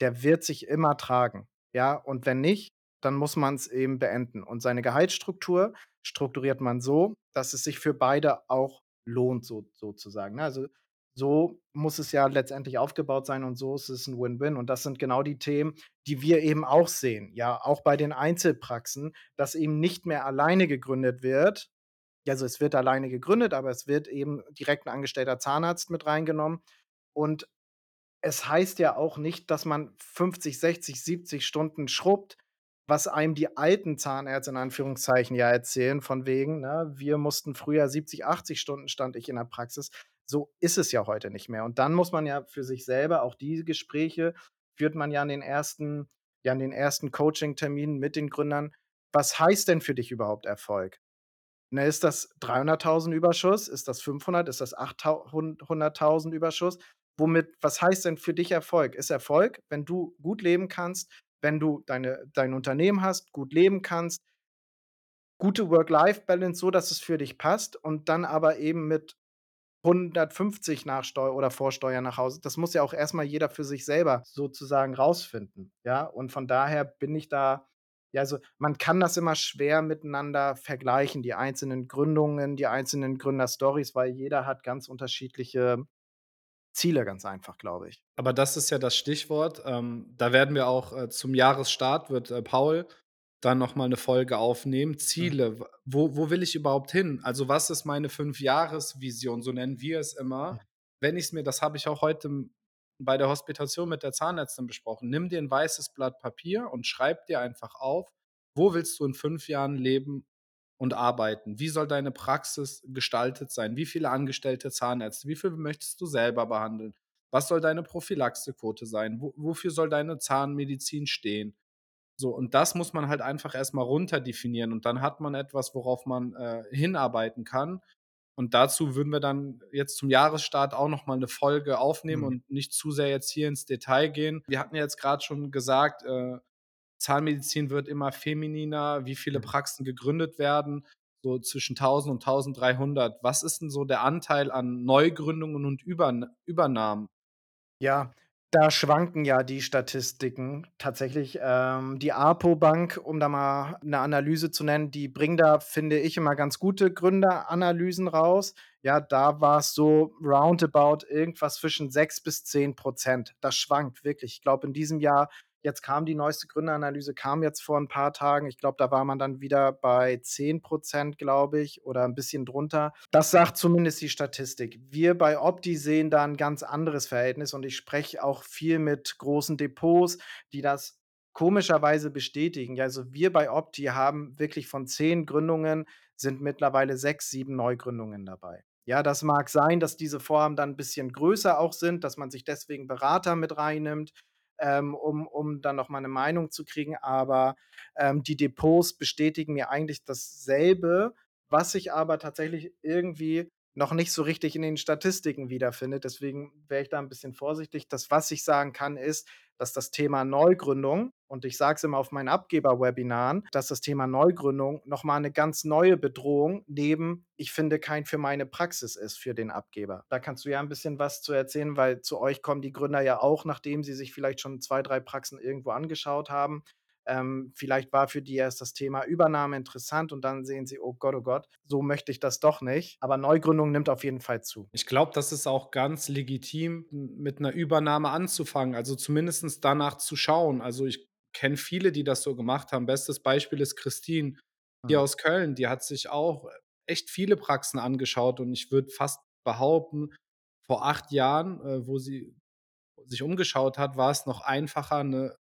der wird sich immer tragen, ja? Und wenn nicht, dann muss man's eben beenden. Und seine Gehaltsstruktur strukturiert man so, dass es sich für beide auch lohnt, so sozusagen, ne? Also, so muss es ja letztendlich aufgebaut sein und so ist es 'n Win-Win. Und das sind genau die Themen, die wir eben auch sehen, ja, auch bei den Einzelpraxen, dass eben nicht mehr alleine gegründet wird. Also, es wird alleine gegründet, aber es wird eben direkt 'n angestellter Zahnarzt mit reingenommen. Und es heißt ja auch nicht, dass man 50, 60, 70 Stunden schrubbt, was einem die alten Zahnärzte in Anführungszeichen ja erzählen, von wegen, ne: „Wir mussten früher 70, 80 Stunden stand ich in der Praxis.“ So ist es ja heute nicht mehr. Und dann muss man ja für sich selber auch diese Gespräche führt man ja in den ersten ja, in den ersten Coaching-Terminen mit den Gründern. Was heißt denn für dich überhaupt Erfolg? Ne, ist das 300.000 Überschuss? Ist das 500? Ist das achttau hun 100.000 Überschuss? Womit was heißt denn für dich Erfolg? Ist Erfolg, wenn du gut leben kannst, wenn du deine dein Unternehmen hast, gut leben kannst gute Work-Life-Balance, so dass es für dich passt und dann aber eben mit 150 nach Steu oder vor Steuer nach Hause. Das muss ja auch erst mal jeder für sich selber sozusagen rausfinden, ja? Und von daher bin ich da ja, also, man kann das immer schwer miteinander vergleichen, die einzelnen Gründungen, die einzelnen Gründerstorys, weil jeder hat ganz unterschiedliche Ziele, ganz einfach, glaube ich. Aber das ist ja das Stichwort. Ähm, da werden wir auch äh, zum Jahresstart wird, äh, Paul dann noch mal 'ne Folge aufnehmen. Mhm. Ziele, wo wo will ich überhaupt hin? Also, was ist meine Fünfjahresvision, so nennen wir es immer. Mhm. Wenn ich's mir das habe ich auch heute bei der Hospitation mit der Zahnärztin besprochen. Nimm dir 'n weißes Blatt Papier und schreib dir einfach auf: Wo willst du in 5 Jahren leben und arbeiten? Wie soll deine Praxis gestaltet sein? Wie viele angestellte Zahnärzte? Wie viele möchtest du selber behandeln? Was soll deine Prophylaxequote sein? Wo wofür soll deine Zahnmedizin stehen? So, und das muss man halt einfach erst mal runterdefinieren und dann hat man etwas, worauf man, äh, hinarbeiten kann. Und dazu würden wir dann jetzt zum Jahresstart auch noch mal 'ne Folge aufnehmen Mhm. und nicht zu sehr jetzt hier ins Detail gehen. Wir hatten ja jetzt grad schon gesagt, äh, Zahnmedizin wird immer femininer, wie viele Mhm. Praxen gegründet werden, so zwischen 1.000 und 1.300. Was ist 'n so der Anteil an Neugründungen und Übern Übernahmen? Ja. Da schwanken ja die Statistiken tatsächlich. Ähm, die Apo-Bank, um da mal 'ne Analyse zu nennen, die bringen da, finde ich, immer ganz gute Gründeranalysen raus. Ja, da war's so roundabout irgendwas zwischen 6 bis 10 %. Das schwankt wirklich. Ich glaube, in diesem Jahr jetzt kam die neueste Gründeranalyse kam jetzt vor 'n paar Tagen. Ich glaube, da war man dann wieder bei 10 %, glaube ich, oder 'n bisschen drunter. Das sagt zumindest die Statistik. Wir bei Opti sehen da 'n ganz anderes Verhältnis und ich spreche auch viel mit großen Depots, die das komischerweise bestätigen. Also wir bei Opti haben wirklich von 10 Gründungen sind mittlerweile 6, 7 Neugründungen dabei. Ja, das mag sein, dass diese Vorhaben dann 'n bisschen größer auch sind, dass man sich deswegen Berater mit reinnimmt, ähm, um um dann noch mal 'ne Meinung zu kriegen, aber, ähm, die Depots bestätigen mir eigentlich dasselbe, was sich aber tatsächlich irgendwie noch nicht so richtig in den Statistiken wiederfindet. Deswegen wäre ich da 'n bisschen vorsichtig. Das, was ich sagen kann, ist, dass das Thema Neugründung und ich sage es immer auf meinen Abgeber-Webinaren, dass das Thema Neugründung noch mal 'ne ganz neue Bedrohung neben „Ich finde keinen für meine Praxis“ ist für den Abgeber. Da kannst du ja 'n bisschen was zu erzählen, weil zu euch kommen die Gründer ja auch, nachdem sie sich vielleicht schon 2, 3 Praxen irgendwo angeschaut haben. Ähm, vielleicht war für die erst das Thema Übernahme interessant und dann sehen sie: „Oh Gott, oh Gott, so möchte ich das doch nicht.“ Aber Neugründung nimmt auf jeden Fall zu. Ich glaube, das ist auch ganz legitim, mit 'ner Übernahme anzufangen, also zumindestens danach zu schauen. Also, ich kenne viele, die das so gemacht haben. Bestes Beispiel ist Christine hier Mhm. aus Köln. Die hat sich auch echt viele Praxen angeschaut und ich würde fast behaupten, vor 8 Jahren, äh, wo sie sich umgeschaut hat, war's noch einfacher, 'ne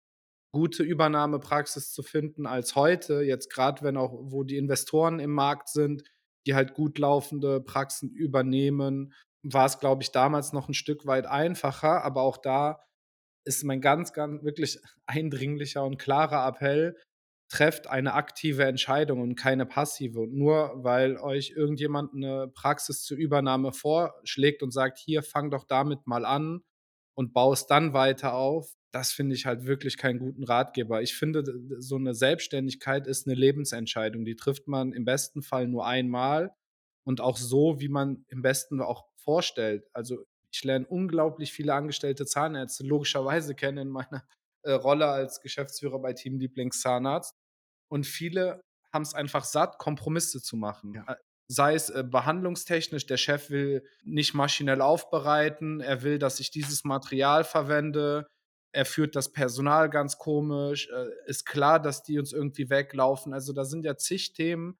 gute Übernahmepraxis zu finden als heute. Jetzt grad, wenn auch wo die Investoren im Markt sind, die halt gut laufende Praxen übernehmen, war's, glaube ich, damals noch 'n Stück weit einfacher. Aber auch da ist mein ganz, ganz wirklich eindringlicher und klarer Appell: Trefft eine aktive Entscheidung und keine passive. Und nur weil euch irgendjemand 'ne Praxis zur Übernahme vorschlägt und sagt: „Hier, fang doch damit mal an und baue es dann weiter auf“, das finde ich halt wirklich keinen guten Ratgeber. Ich finde, so 'ne Selbstständigkeit ist 'ne Lebensentscheidung. Die trifft man im besten Fall nur einmal und auch so, wie man im besten auch vorstellt. Also, ich lerne unglaublich viele angestellte Zahnärzte logischerweise kennen in meiner, äh, Rolle als Geschäftsführer bei Team Lieblingszahnarzt. Und viele haben's einfach satt, Kompromisse zu machen. Ja. Äh, sei es, äh, behandlungstechnisch, der Chef will nicht maschinell aufbereiten, er will, dass ich dieses Material verwende, er führt das Personal ganz komisch, äh, ist klar, dass die uns irgendwie weglaufen. Also, da sind ja zig Themen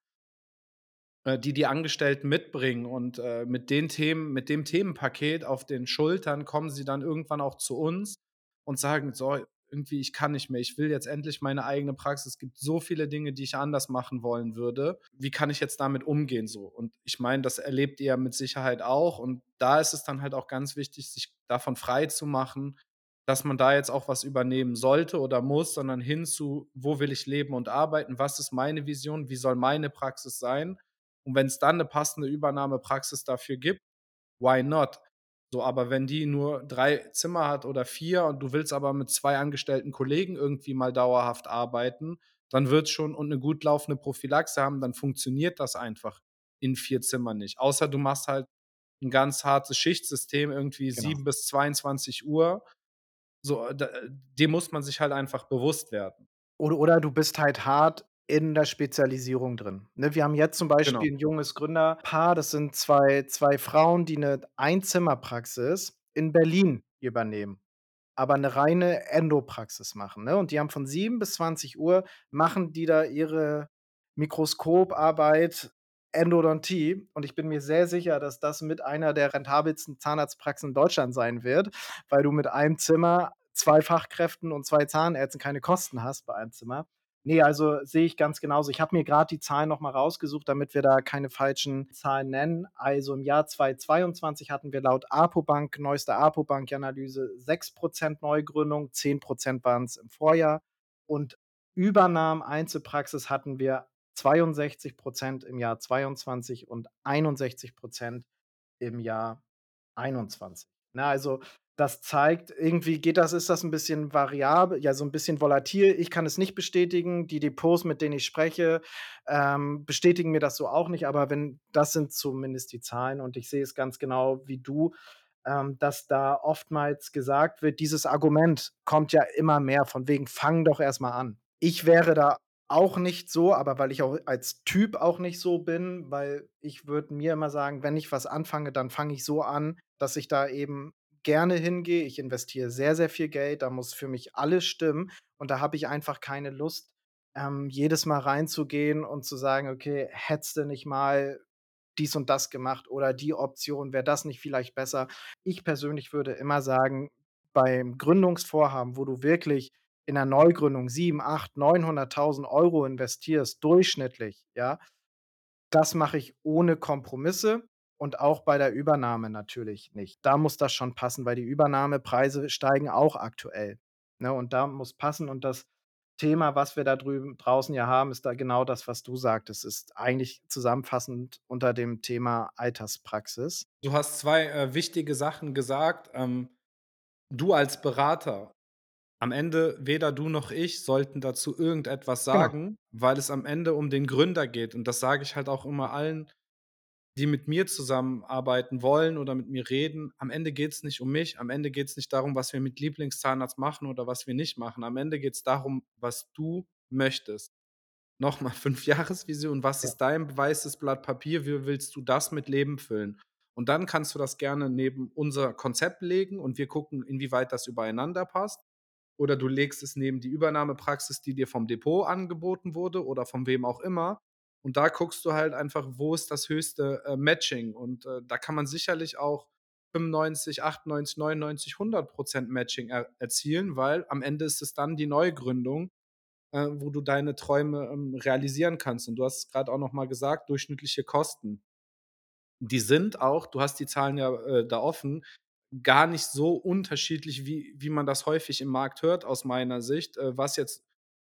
äh, die die Angestellten mitbringen und, äh, mit den Themen mit dem Themenpaket auf den Schultern kommen sie dann irgendwann auch zu uns und sagen: „So, irgendwie, ich kann nicht mehr. Ich will jetzt endlich meine eigene Praxis. Es gibt so viele Dinge, die ich anders machen wollen würde. Wie kann ich jetzt damit umgehen?“ So, und ich meine, das erlebt ihr mit Sicherheit auch und da ist es dann halt auch ganz wichtig, sich davon freizumachen, dass man da jetzt auch was übernehmen sollte oder muss, sondern hin zu: „Wo will ich leben und arbeiten? Was ist meine Vision? Wie soll meine Praxis sein?“ Und wenn's dann 'ne passende Übernahmepraxis dafür gibt, why not? So, aber wenn die nur 3 Zimmer hat oder 4 und du willst aber mit 2 angestellten Kollegen irgendwie mal dauerhaft arbeiten, dann wird's schon und 'ne gut laufende Prophylaxe haben, dann funktioniert das einfach in 4 Zimmern nicht. Außer du machst halt 'n ganz hartes Schichtsystem, irgendwie Genau. 7 bis 22:00. So, äh, d dem muss man sich halt einfach bewusst werden. Oder oder du bist halt hart in der Spezialisierung drin, ne? Wir haben jetzt zum Genau. Beispiel 'n junges Gründerpaar, das sind zwei zwei Frauen, die 'ne Einzimmerpraxis in Berlin übernehmen, aber 'ne reine Endopraxis machen, ne? Und die haben von 7 bis 20:00 machen die da ihre Mikroskoparbeit, Endodontie und ich bin mir sehr sicher, dass das mit einer der rentabelsten Zahnarztpraxen in Deutschland sein wird, weil du mit einem Zimmer, 2 Fachkräften und 2 Zahnärzten keine Kosten hast bei einem Zimmer. Ne, also sehe ich ganz genauso. Ich habe mir grad die Zahlen noch mal rausgesucht, damit wir da keine falschen Zahlen nennen. Also, im Jahr 2022 hatten wir laut Apobank neueste Apobank-Analyse 6 % Neugründung, 10 % waren's im Vorjahr und Übernahmen Einzelpraxis hatten wir 62 % im Jahr 22 und 61 % im Jahr 21. Ne, also, das zeigt, irgendwie geht das ist das 'n bisschen variabel ja, so 'n bisschen volatil. Ich kann es nicht bestätigen. Die Depots, mit denen ich spreche, ähm, bestätigen mir das so auch nicht, aber wenn das sind zumindest die Zahlen und ich sehe es ganz genau wie du. ähm, dass da oftmals gesagt wird dieses Argument kommt ja immer mehr von wegen: „Fang doch erst mal an.“ Ich wäre da auch nicht so, aber weil ich auch als Typ auch nicht so bin, weil ich würde mir immer sagen, wenn ich was anfange, dann fange ich so an, dass ich da eben gerne hingehe. Ich investiere sehr, sehr viel Geld, da muss für mich alles stimmen und da habe ich einfach keine Lust, ähm, jedes Mal reinzugehen und zu sagen: „Okay, hättest du nicht mal dies und das gemacht oder die Option, wäre das nicht vielleicht besser?“ Ich persönlich würde immer sagen, beim Gründungsvorhaben, wo du wirklich in 'ner Neugründung 7, 8, 900.000 € investierst durchschnittlich, ja, das mache ich ohne Kompromisse und auch bei der Übernahme natürlich nicht. Da muss das schon passen, weil die Übernahmepreise steigen auch aktuell, ne? Und da muss passen und das Thema, was wir da drüben draußen ja haben, ist da genau das, was du sagtest, ist eigentlich zusammenfassend unter dem Thema Alterspraxis. Du hast 2, äh, wichtige Sachen gesagt. Ähm, du als Berater am Ende weder du noch ich sollten dazu irgendetwas Genau. sagen, weil es am Ende um den Gründer geht. Und das sage ich halt auch immer allen, die mit mir zusammenarbeiten wollen oder mit mir reden. Am Ende geht's nicht um mich. Am Ende geht's nicht darum, was wir mit Lieblingszahnarzt machen oder was wir nicht machen. Am Ende geht's darum, was du möchtest. Noch mal Fünfjahresvision, was Ja. ist dein weißes Blatt Papier? Wie willst du das mit Leben füllen? Und dann kannst du das gerne neben unser Konzept legen und wir gucken, inwieweit das übereinander passt. Oder du legst es neben die Übernahmepraxis, die dir vom Depot angeboten wurde oder von wem auch immer. Und da guckst du halt einfach, wo ist das höchste, äh, Matching? Und, äh, da kann man sicherlich auch 95, 98, 99, 100 % Matching er erzielen, weil am Ende ist es dann die Neugründung, äh, wo du deine Träume, ähm, realisieren kannst. Und du hast es grad auch noch mal gesagt, durchschnittliche Kosten. Die sind auch du hast die Zahlen ja, äh, da offen, gar nicht so unterschiedlich, wie wie man das häufig im Markt hört aus meiner Sicht, äh, was jetzt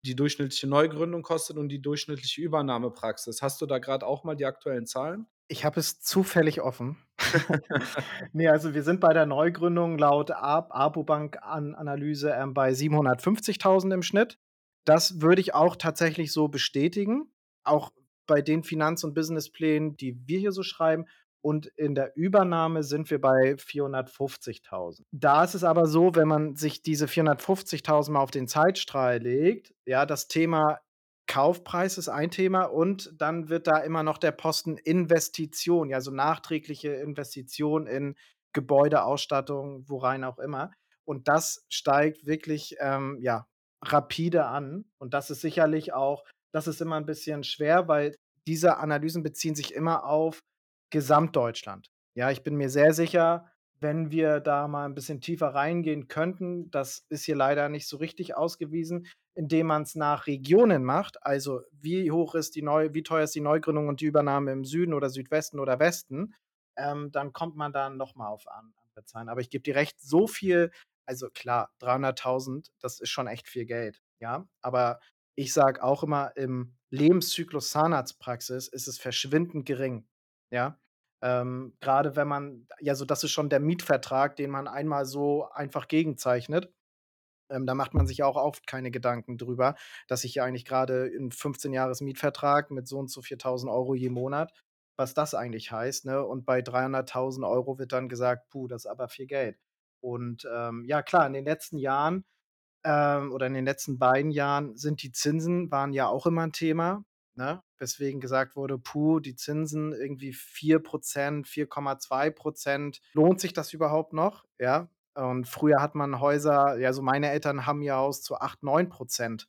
die durchschnittliche Neugründung kostet und die durchschnittliche Übernahmepraxis. Hast du da grad auch mal die aktuellen Zahlen? Ich habe es zufällig offen. Ne, also wir sind bei der Neugründung laut A APOBank An Analyse, ähm, bei 750.000 im Schnitt. Das würde ich auch tatsächlich so bestätigen, auch bei den Finanz und Businessplänen, die wir hier so schreiben. Und in der Übernahme sind wir bei 450.000. Da ist es aber so, wenn man sich diese 450.000 mal auf den Zeitstrahl legt, ja, das Thema Kaufpreis ist ein Thema und dann wird da immer noch der Posten Investition, ja, so nachträgliche Investition in Gebäude, Ausstattung, worein auch immer. Und das steigt wirklich, ähm, ja, rapide an. Und das ist sicherlich auch das ist immer 'n bisschen schwer, weil diese Analysen beziehen sich immer auf Gesamtdeutschland. Ja, ich bin mir sehr sicher, wenn wir da mal 'n bisschen tiefer reingehen könnten, das ist hier leider nicht so richtig ausgewiesen, indem man's nach Regionen macht. Also, wie hoch ist die neu wie teuer ist die Neugründung und die Übernahme im Süden oder Südwesten oder Westen? Ähm, dann kommt man da noch mal auf an andere Zahlen. Aber ich gebe dir recht, so viel also klar, 300.000, das ist schon echt viel Geld, ja? Aber ich sage auch immer, im Lebenszyklus Zahnarztpraxis ist es verschwindend gering, ja? Ähm, grade wenn man ja, so das ist schon der Mietvertrag, den man einmal so einfach gegenzeichnet. Ähm, da macht man sich auch oft keine Gedanken drüber, dass ich ja eigentlich grade 'n 15 Jahres-Mietvertrag mit so und so viel 1.000 € je Monat was das eigentlich heißt, ne? Und bei 300.000 € wird dann gesagt: „Puh, das ist aber viel Geld.“ Und, ähm, ja klar, in den letzten Jahren, ähm, oder in den letzten beiden Jahren sind die Zinsen waren ja auch immer 'n Thema, ne? Weswegen gesagt wurde: „Puh, die Zinsen irgendwie 4 %, 4,2 %. Lohnt sich das überhaupt noch?“ Ja? Und früher hat man Häuser ja, also meine Eltern haben ihr Haus zu 8, 9 %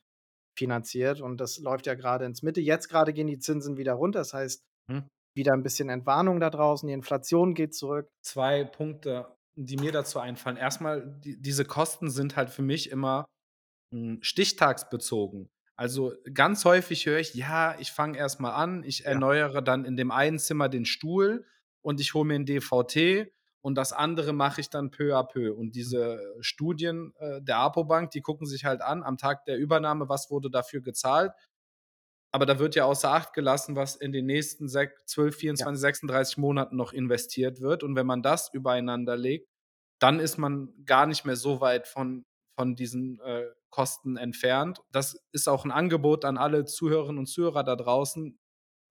finanziert und das läuft ja grade ins Mitte. Jetzt grade gehen die Zinsen wieder runter. Das heißt, Hm. wieder 'n bisschen Entwarnung da draußen, die Inflation geht zurück. 2 Punkte, die mir dazu einfallen. Erst mal, die diese Kosten sind halt für mich immer, hm, stichtagsbezogen. Also, ganz häufig höre ich: „Ja, ich fange erst mal an, ich Ja. erneuere dann in dem einen Zimmer den Stuhl und ich hole mir 'n DVT und das andere mache ich dann peu à peu.“ Und diese Studien, äh, der APOBank, die gucken sich halt an am Tag der Übernahme, was wurde dafür gezahlt. Aber da wird ja außer Acht gelassen, was in den nächsten sech 12, Ja. 24, 36 Monaten noch investiert wird. Und wenn man das übereinander legt, dann ist man gar nicht mehr so weit von von diesen, äh, Kosten entfernt. Das ist auch 'n Angebot an alle Zuhörerinnen und Zuhörer da draußen.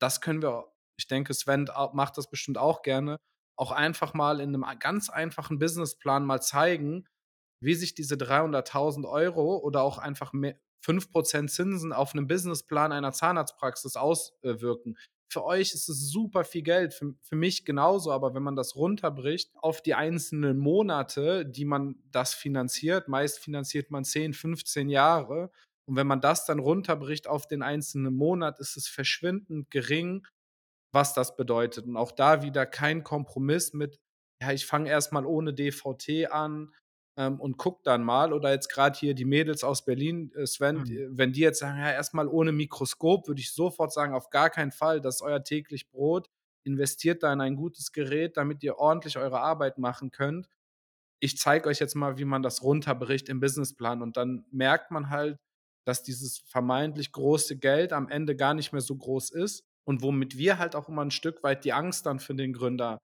Das können wir ich denke, Sven macht das bestimmt auch gerne. auch einfach mal in 'nem a ganz einfachen Businessplan mal zeigen, wie sich diese 300.000 € oder auch einfach me 5 % Zinsen auf 'nem Businessplan einer Zahnarztpraxis aus äh, wirken. Für euch ist es super viel Geld, für für mich genauso, aber wenn man das runterbricht auf die einzelnen Monate, die man das finanziert meist finanziert man 10, 15 Jahre. Und wenn man das dann runterbricht auf den einzelnen Monat, ist es verschwindend gering, was das bedeutet. Und auch da wieder kein Kompromiss mit: „Ja, ich fange erst mal ohne DVT an, ähm, und gucke dann mal.“ Oder jetzt grad hier die Mädels aus Berlin, äh, Sven, Mhm. d wenn die jetzt sagen: „Ja, erst mal ohne Mikroskop“, würde ich sofort sagen: „Auf gar keinen Fall, das ist euer täglich Brot. Investiert da in ein gutes Gerät, damit ihr ordentlich eure Arbeit machen könnt. Ich zeige euch jetzt mal, wie man das runterbricht im Businessplan.“ Und dann merkt man halt, dass dieses vermeintlich große Geld am Ende gar nicht mehr so groß ist und womit wir halt auch immer 'n Stück weit die Angst dann für den Gründer,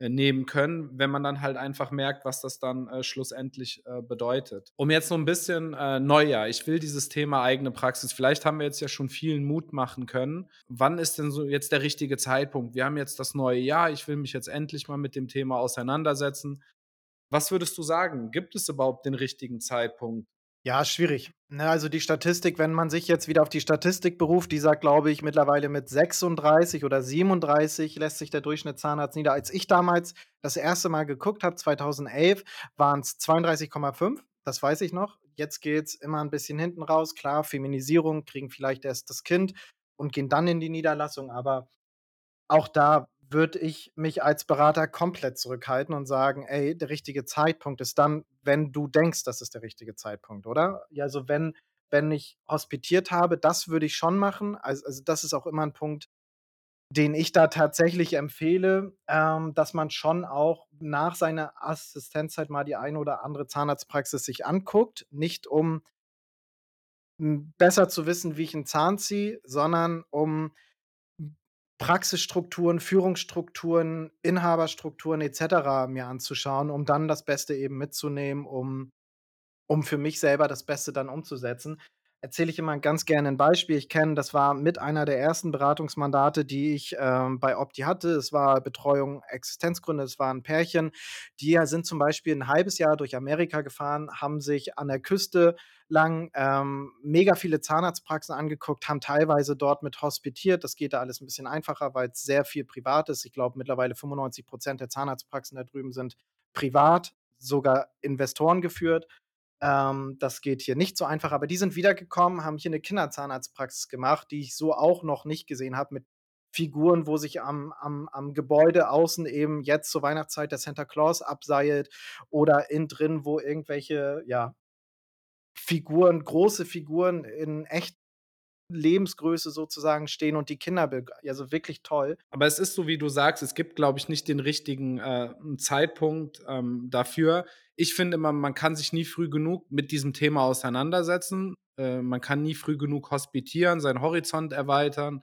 nehmen können, wenn man dann halt einfach merkt, was das dann, äh, schlussendlich, äh, bedeutet. Um jetzt so 'n bisschen äh, Neujahr. Ich will dieses Thema eigene Praxis vielleicht haben wir jetzt ja schon vielen Mut machen können. Wann ist denn so jetzt der richtige Zeitpunkt? Wir haben jetzt das neue Jahr. Ich will mich jetzt endlich mal mit dem Thema auseinandersetzen. Was würdest du sagen? Gibt es überhaupt den richtigen Zeitpunkt? Ja, schwierig. Ne, also die Statistik wenn man sich jetzt wieder auf die Statistik beruft, die sagt, glaube ich, mittlerweile mit 36 oder 37 lässt sich der Durchschnittszahnarzt nieder. Als ich damals das 1. Mal geguckt habe, 2011, waren's 32,5. Das weiß ich noch. Jetzt geht's immer 'n bisschen hinten raus. Klar, Feminisierung, kriegen vielleicht erst das Kind und gehen dann in die Niederlassung, aber auch da würde ich mich als Berater komplett zurückhalten und sagen: „Ey, der richtige Zeitpunkt ist dann, wenn du denkst, das ist der richtige Zeitpunkt“, oder? Ja, also wenn wenn ich hospitiert habe, das würde ich schon machen. Als also das ist auch immer 'n Punkt, den ich da tatsächlich empfehle, ähm, dass man schon auch nach seiner Assistenzzeit mal die eine oder andere Zahnarztpraxis sich anguckt. Nicht um hm, besser zu wissen, wie ich 'n Zahn ziehe, sondern um Praxisstrukturen, Führungsstrukturen, Inhaberstrukturen et cetera mir anzuschauen, um dann das Beste eben mitzunehmen, um um für mich selber das Beste dann umzusetzen. Erzähle ich immer ganz gerne 'n Beispiel. Ich kenne das war mit einer der ersten Beratungsmandate, die ich, ähm, bei Opti hatte. Es war Betreuung Existenzgründer, es war 'n Pärchen. Die, sind zum Beispiel 'n 1/2 Jahr durch Amerika gefahren, haben sich an der Küste lang, ähm, mega viele Zahnarztpraxen angeguckt, haben teilweise dort mit hospitiert. Das geht da alles 'n bisschen einfacher, weil's sehr viel privat ist. Ich glaube, mittlerweile 95 % der Zahnarztpraxen da drüben sind privat, sogar Investoren geführt. Ähm, das geht hier nicht so einfach, aber die sind wiedergekommen, haben hier 'ne Kinderzahnarztpraxis gemacht, die ich so auch noch nicht gesehen habe mit Figuren, wo sich am am am Gebäude außen eben jetzt zur Weihnachtszeit der Santa Claus abseilt oder innen drin, wo irgendwelche, ja Figuren große Figuren in echt Lebensgröße sozusagen stehen und die Kinder also wirklich toll. Aber es ist so, wie du sagst, es gibt, glaube ich, nicht den richtigen, äh, Zeitpunkt, ähm, dafür. Ich finde immer, man kann sich nie früh genug mit diesem Thema auseinandersetzen. Äh, man kann nie früh genug hospitieren, seinen Horizont erweitern,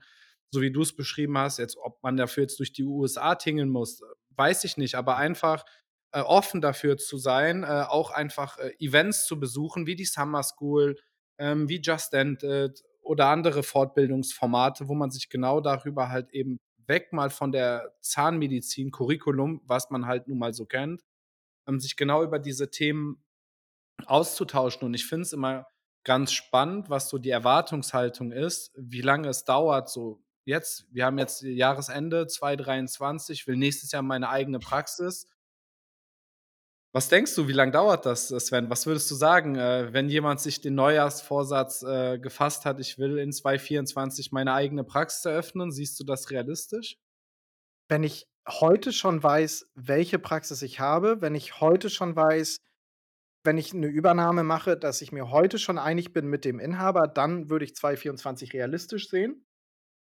so wie du's beschrieben hast. Jetzt, ob man dafür jetzt durch die USA tingeln muss, weiß ich nicht, aber einfach, äh, offen dafür zu sein, äh, auch einfach, äh, Events zu besuchen wie die Summer School, ähm, wie Just It oder andere Fortbildungsformate, wo man sich genau darüber halt eben weg mal von der Zahnmedizin-Curriculum, was man halt nun mal so kennt, ähm, sich genau über diese Themen auszutauschen. Und ich finde es immer ganz spannend, was so die Erwartungshaltung ist, wie lange es dauert so. Jetzt wir haben jetzt Jahresende 2023, will nächstes Jahr meine eigene Praxis. Was denkst du, wie lang dauert das, äh, Sven? Was würdest du sagen, äh, wenn jemand sich den Neujahrsvorsatz, äh, gefasst hat: „Ich will in 2024 meine eigene Praxis eröffnen“, siehst du das realistisch? Wenn ich heute schon weiß, welche Praxis ich habe, wenn ich heute schon weiß, wenn ich 'ne Übernahme mache, dass ich mir heute schon einig bin mit dem Inhaber, dann würde ich 2024 realistisch sehen.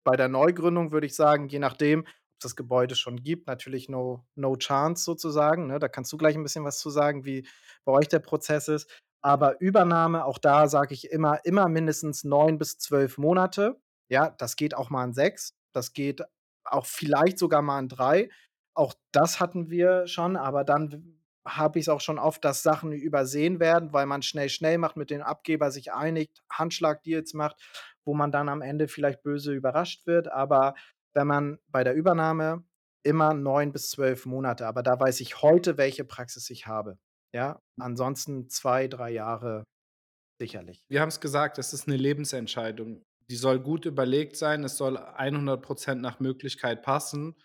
Bei der Neugründung würde ich sagen, je nachdem, das Gebäude schon gibt, natürlich no no chance sozusagen, ne? Da kannst du gleich 'n bisschen was zu sagen, wie bei euch der Prozess ist. Aber Übernahme, auch da sage ich immer immer mindestens 9 bis 12 Monate. Ja, das geht auch mal in 6. Das geht auch vielleicht sogar mal in 3. Auch das hatten wir schon, aber dann habe ich's auch schon oft, dass Sachen übersehen werden, weil man schnell, schnell macht, mit dem Abgeber sich einigt, Handschlag-Deals macht, wo man dann am Ende vielleicht böse überrascht wird. Aber wenn man bei der Übernahme immer 9 bis 12 Monate, aber da weiß ich heute, welche Praxis ich habe, ja? Ansonsten 2, 3 Jahre sicherlich. Wir haben's gesagt, das ist 'ne Lebensentscheidung. Die soll gut überlegt sein, es soll 100 % nach Möglichkeit passen.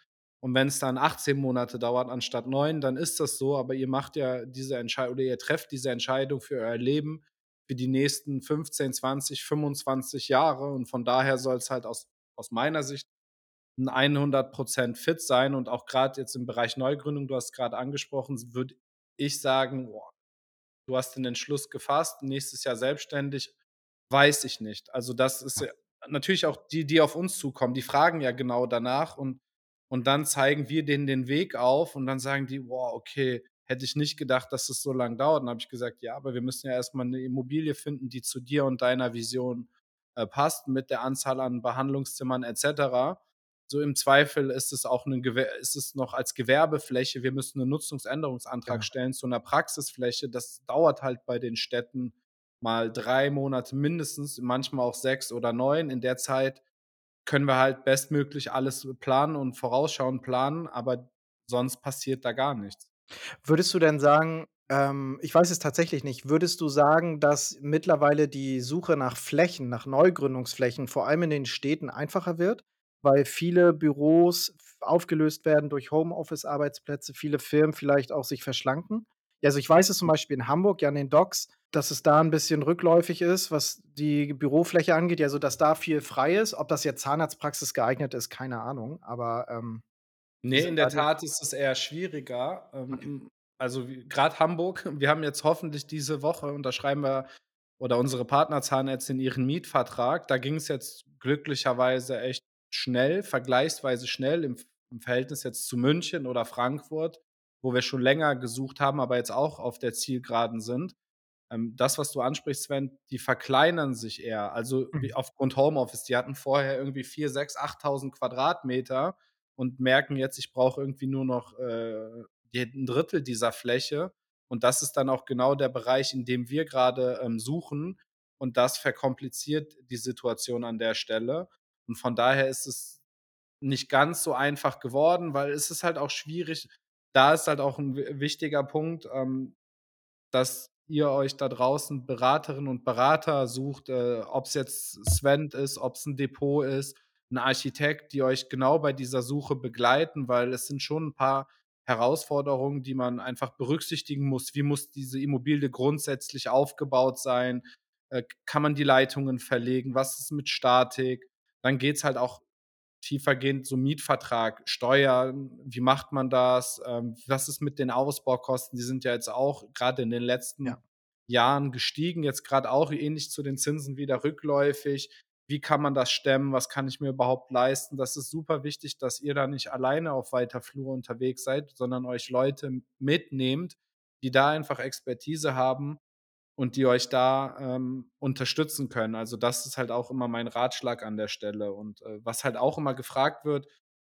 Und wenn's dann 18 Monate dauert anstatt 9, dann ist das so, aber ihr macht ja diese Entschei oder ihr trefft diese Entscheidung für euer Leben für die nächsten 15, 20, 25 Jahre und von daher soll's halt aus aus meiner Sicht 'n 100 % Fit sein und auch grad jetzt im Bereich Neugründung, du hast grad angesprochen, würde ich sagen: „Boah, du hast den Entschluss gefasst, nächstes Jahr selbstständig“, weiß ich nicht. Also, das ist natürlich auch die, die auf uns zukommen, die fragen ja genau danach und und dann zeigen wir denen den Weg auf und dann sagen die: „Boah, okay, hätte ich nicht gedacht, dass es so lang dauert.“ Und dann habe ich gesagt: „Ja, aber wir müssen ja erst mal 'ne Immobilie finden, die zu dir und deiner Vision, äh, passt mit der Anzahl an Behandlungszimmern et cetera.“ So im Zweifel ist es auch Gewä ist es noch als Gewerbefläche. Wir müssen 'nen Nutzungsänderungsantrag Genau. stellen zu 'ner Praxisfläche. Das dauert halt bei den Städten mal 3 Monate mindestens, manchmal auch 6 oder 9. In der Zeit können wir halt bestmöglich alles planen und vorausschauend planen, aber sonst passiert da gar nichts. Würdest du denn sagen ähm, ich weiß es tatsächlich nicht, würdest du sagen, dass mittlerweile die Suche nach Flächen, nach Neugründungsflächen, vor allem in den Städten einfacher wird, weil viele Büros aufgelöst werden durch Homeoffice-Arbeitsplätze, viele Firmen vielleicht auch sich verschlanken? Also, ich weiß es zum Beispiel in Hamburg, ja, an den Docks, dass es da 'n bisschen rückläufig ist, was die Bürofläche angeht, ja, so dass da viel frei ist. Ob das jetzt Zahnarztpraxis geeignet ist, keine Ahnung, aber, ähm, Ne, sind in der Tat ist es eher schwieriger. Okay. Ähm, also, grad Hamburg, wir haben jetzt hoffentlich diese Woche unterschreiben wir oder unsere Partnerzahnärztin ihren Mietvertrag. Da ging's jetzt glücklicherweise echt schnell, vergleichsweise schnell im im Verhältnis jetzt zu München oder Frankfurt, wo wir schon länger gesucht haben, aber jetzt auch auf der Zielgeraden sind. Ähm, das, was du ansprichst, Sven, die verkleinern sich eher, also, Mhm. aufgrund Homeoffice. Die hatten vorher irgendwie 4, 6, 8.000 Quadratmeter und merken jetzt: „Ich brauche irgendwie nur noch, äh, die 1/3 dieser Fläche.“ Und das ist dann auch genau der Bereich, in dem wir grade, ähm, suchen und das verkompliziert die Situation an der Stelle. Und von daher ist es nicht ganz so einfach geworden, weil es ist halt auch schwierig da ist halt auch 'n wi wichtiger Punkt, ähm, dass ihr euch da draußen Beraterinnen und Berater sucht, äh, ob's jetzt Sven ist, ob's 'n Depot ist, 'n Architekt, die euch genau bei dieser Suche begleiten, weil es sind schon 'n paar Herausforderungen, die man einfach berücksichtigen muss. Wie muss diese Immobilie grundsätzlich aufgebaut sein? Äh, kann man die Leitungen verlegen? Was ist mit Statik? Dann geht's halt auch tiefergehend so Mietvertrag, Steuern, wie macht man das? Ähm, was ist mit den Ausbaukosten? Die sind ja jetzt auch grade in den Ja. letzten Jahren gestiegen, jetzt grad auch ähnlich zu den Zinsen wieder rückläufig. Wie kann man das stemmen? Was kann ich mir überhaupt leisten? Das ist super wichtig, dass ihr da nicht alleine auf weiter Flur unterwegs seid, sondern euch Leute mitnehmt, die da einfach Expertise haben und die euch da, ähm, unterstützen können. Also, das ist halt auch immer mein Ratschlag an der Stelle. Und, äh, was halt auch immer gefragt wird: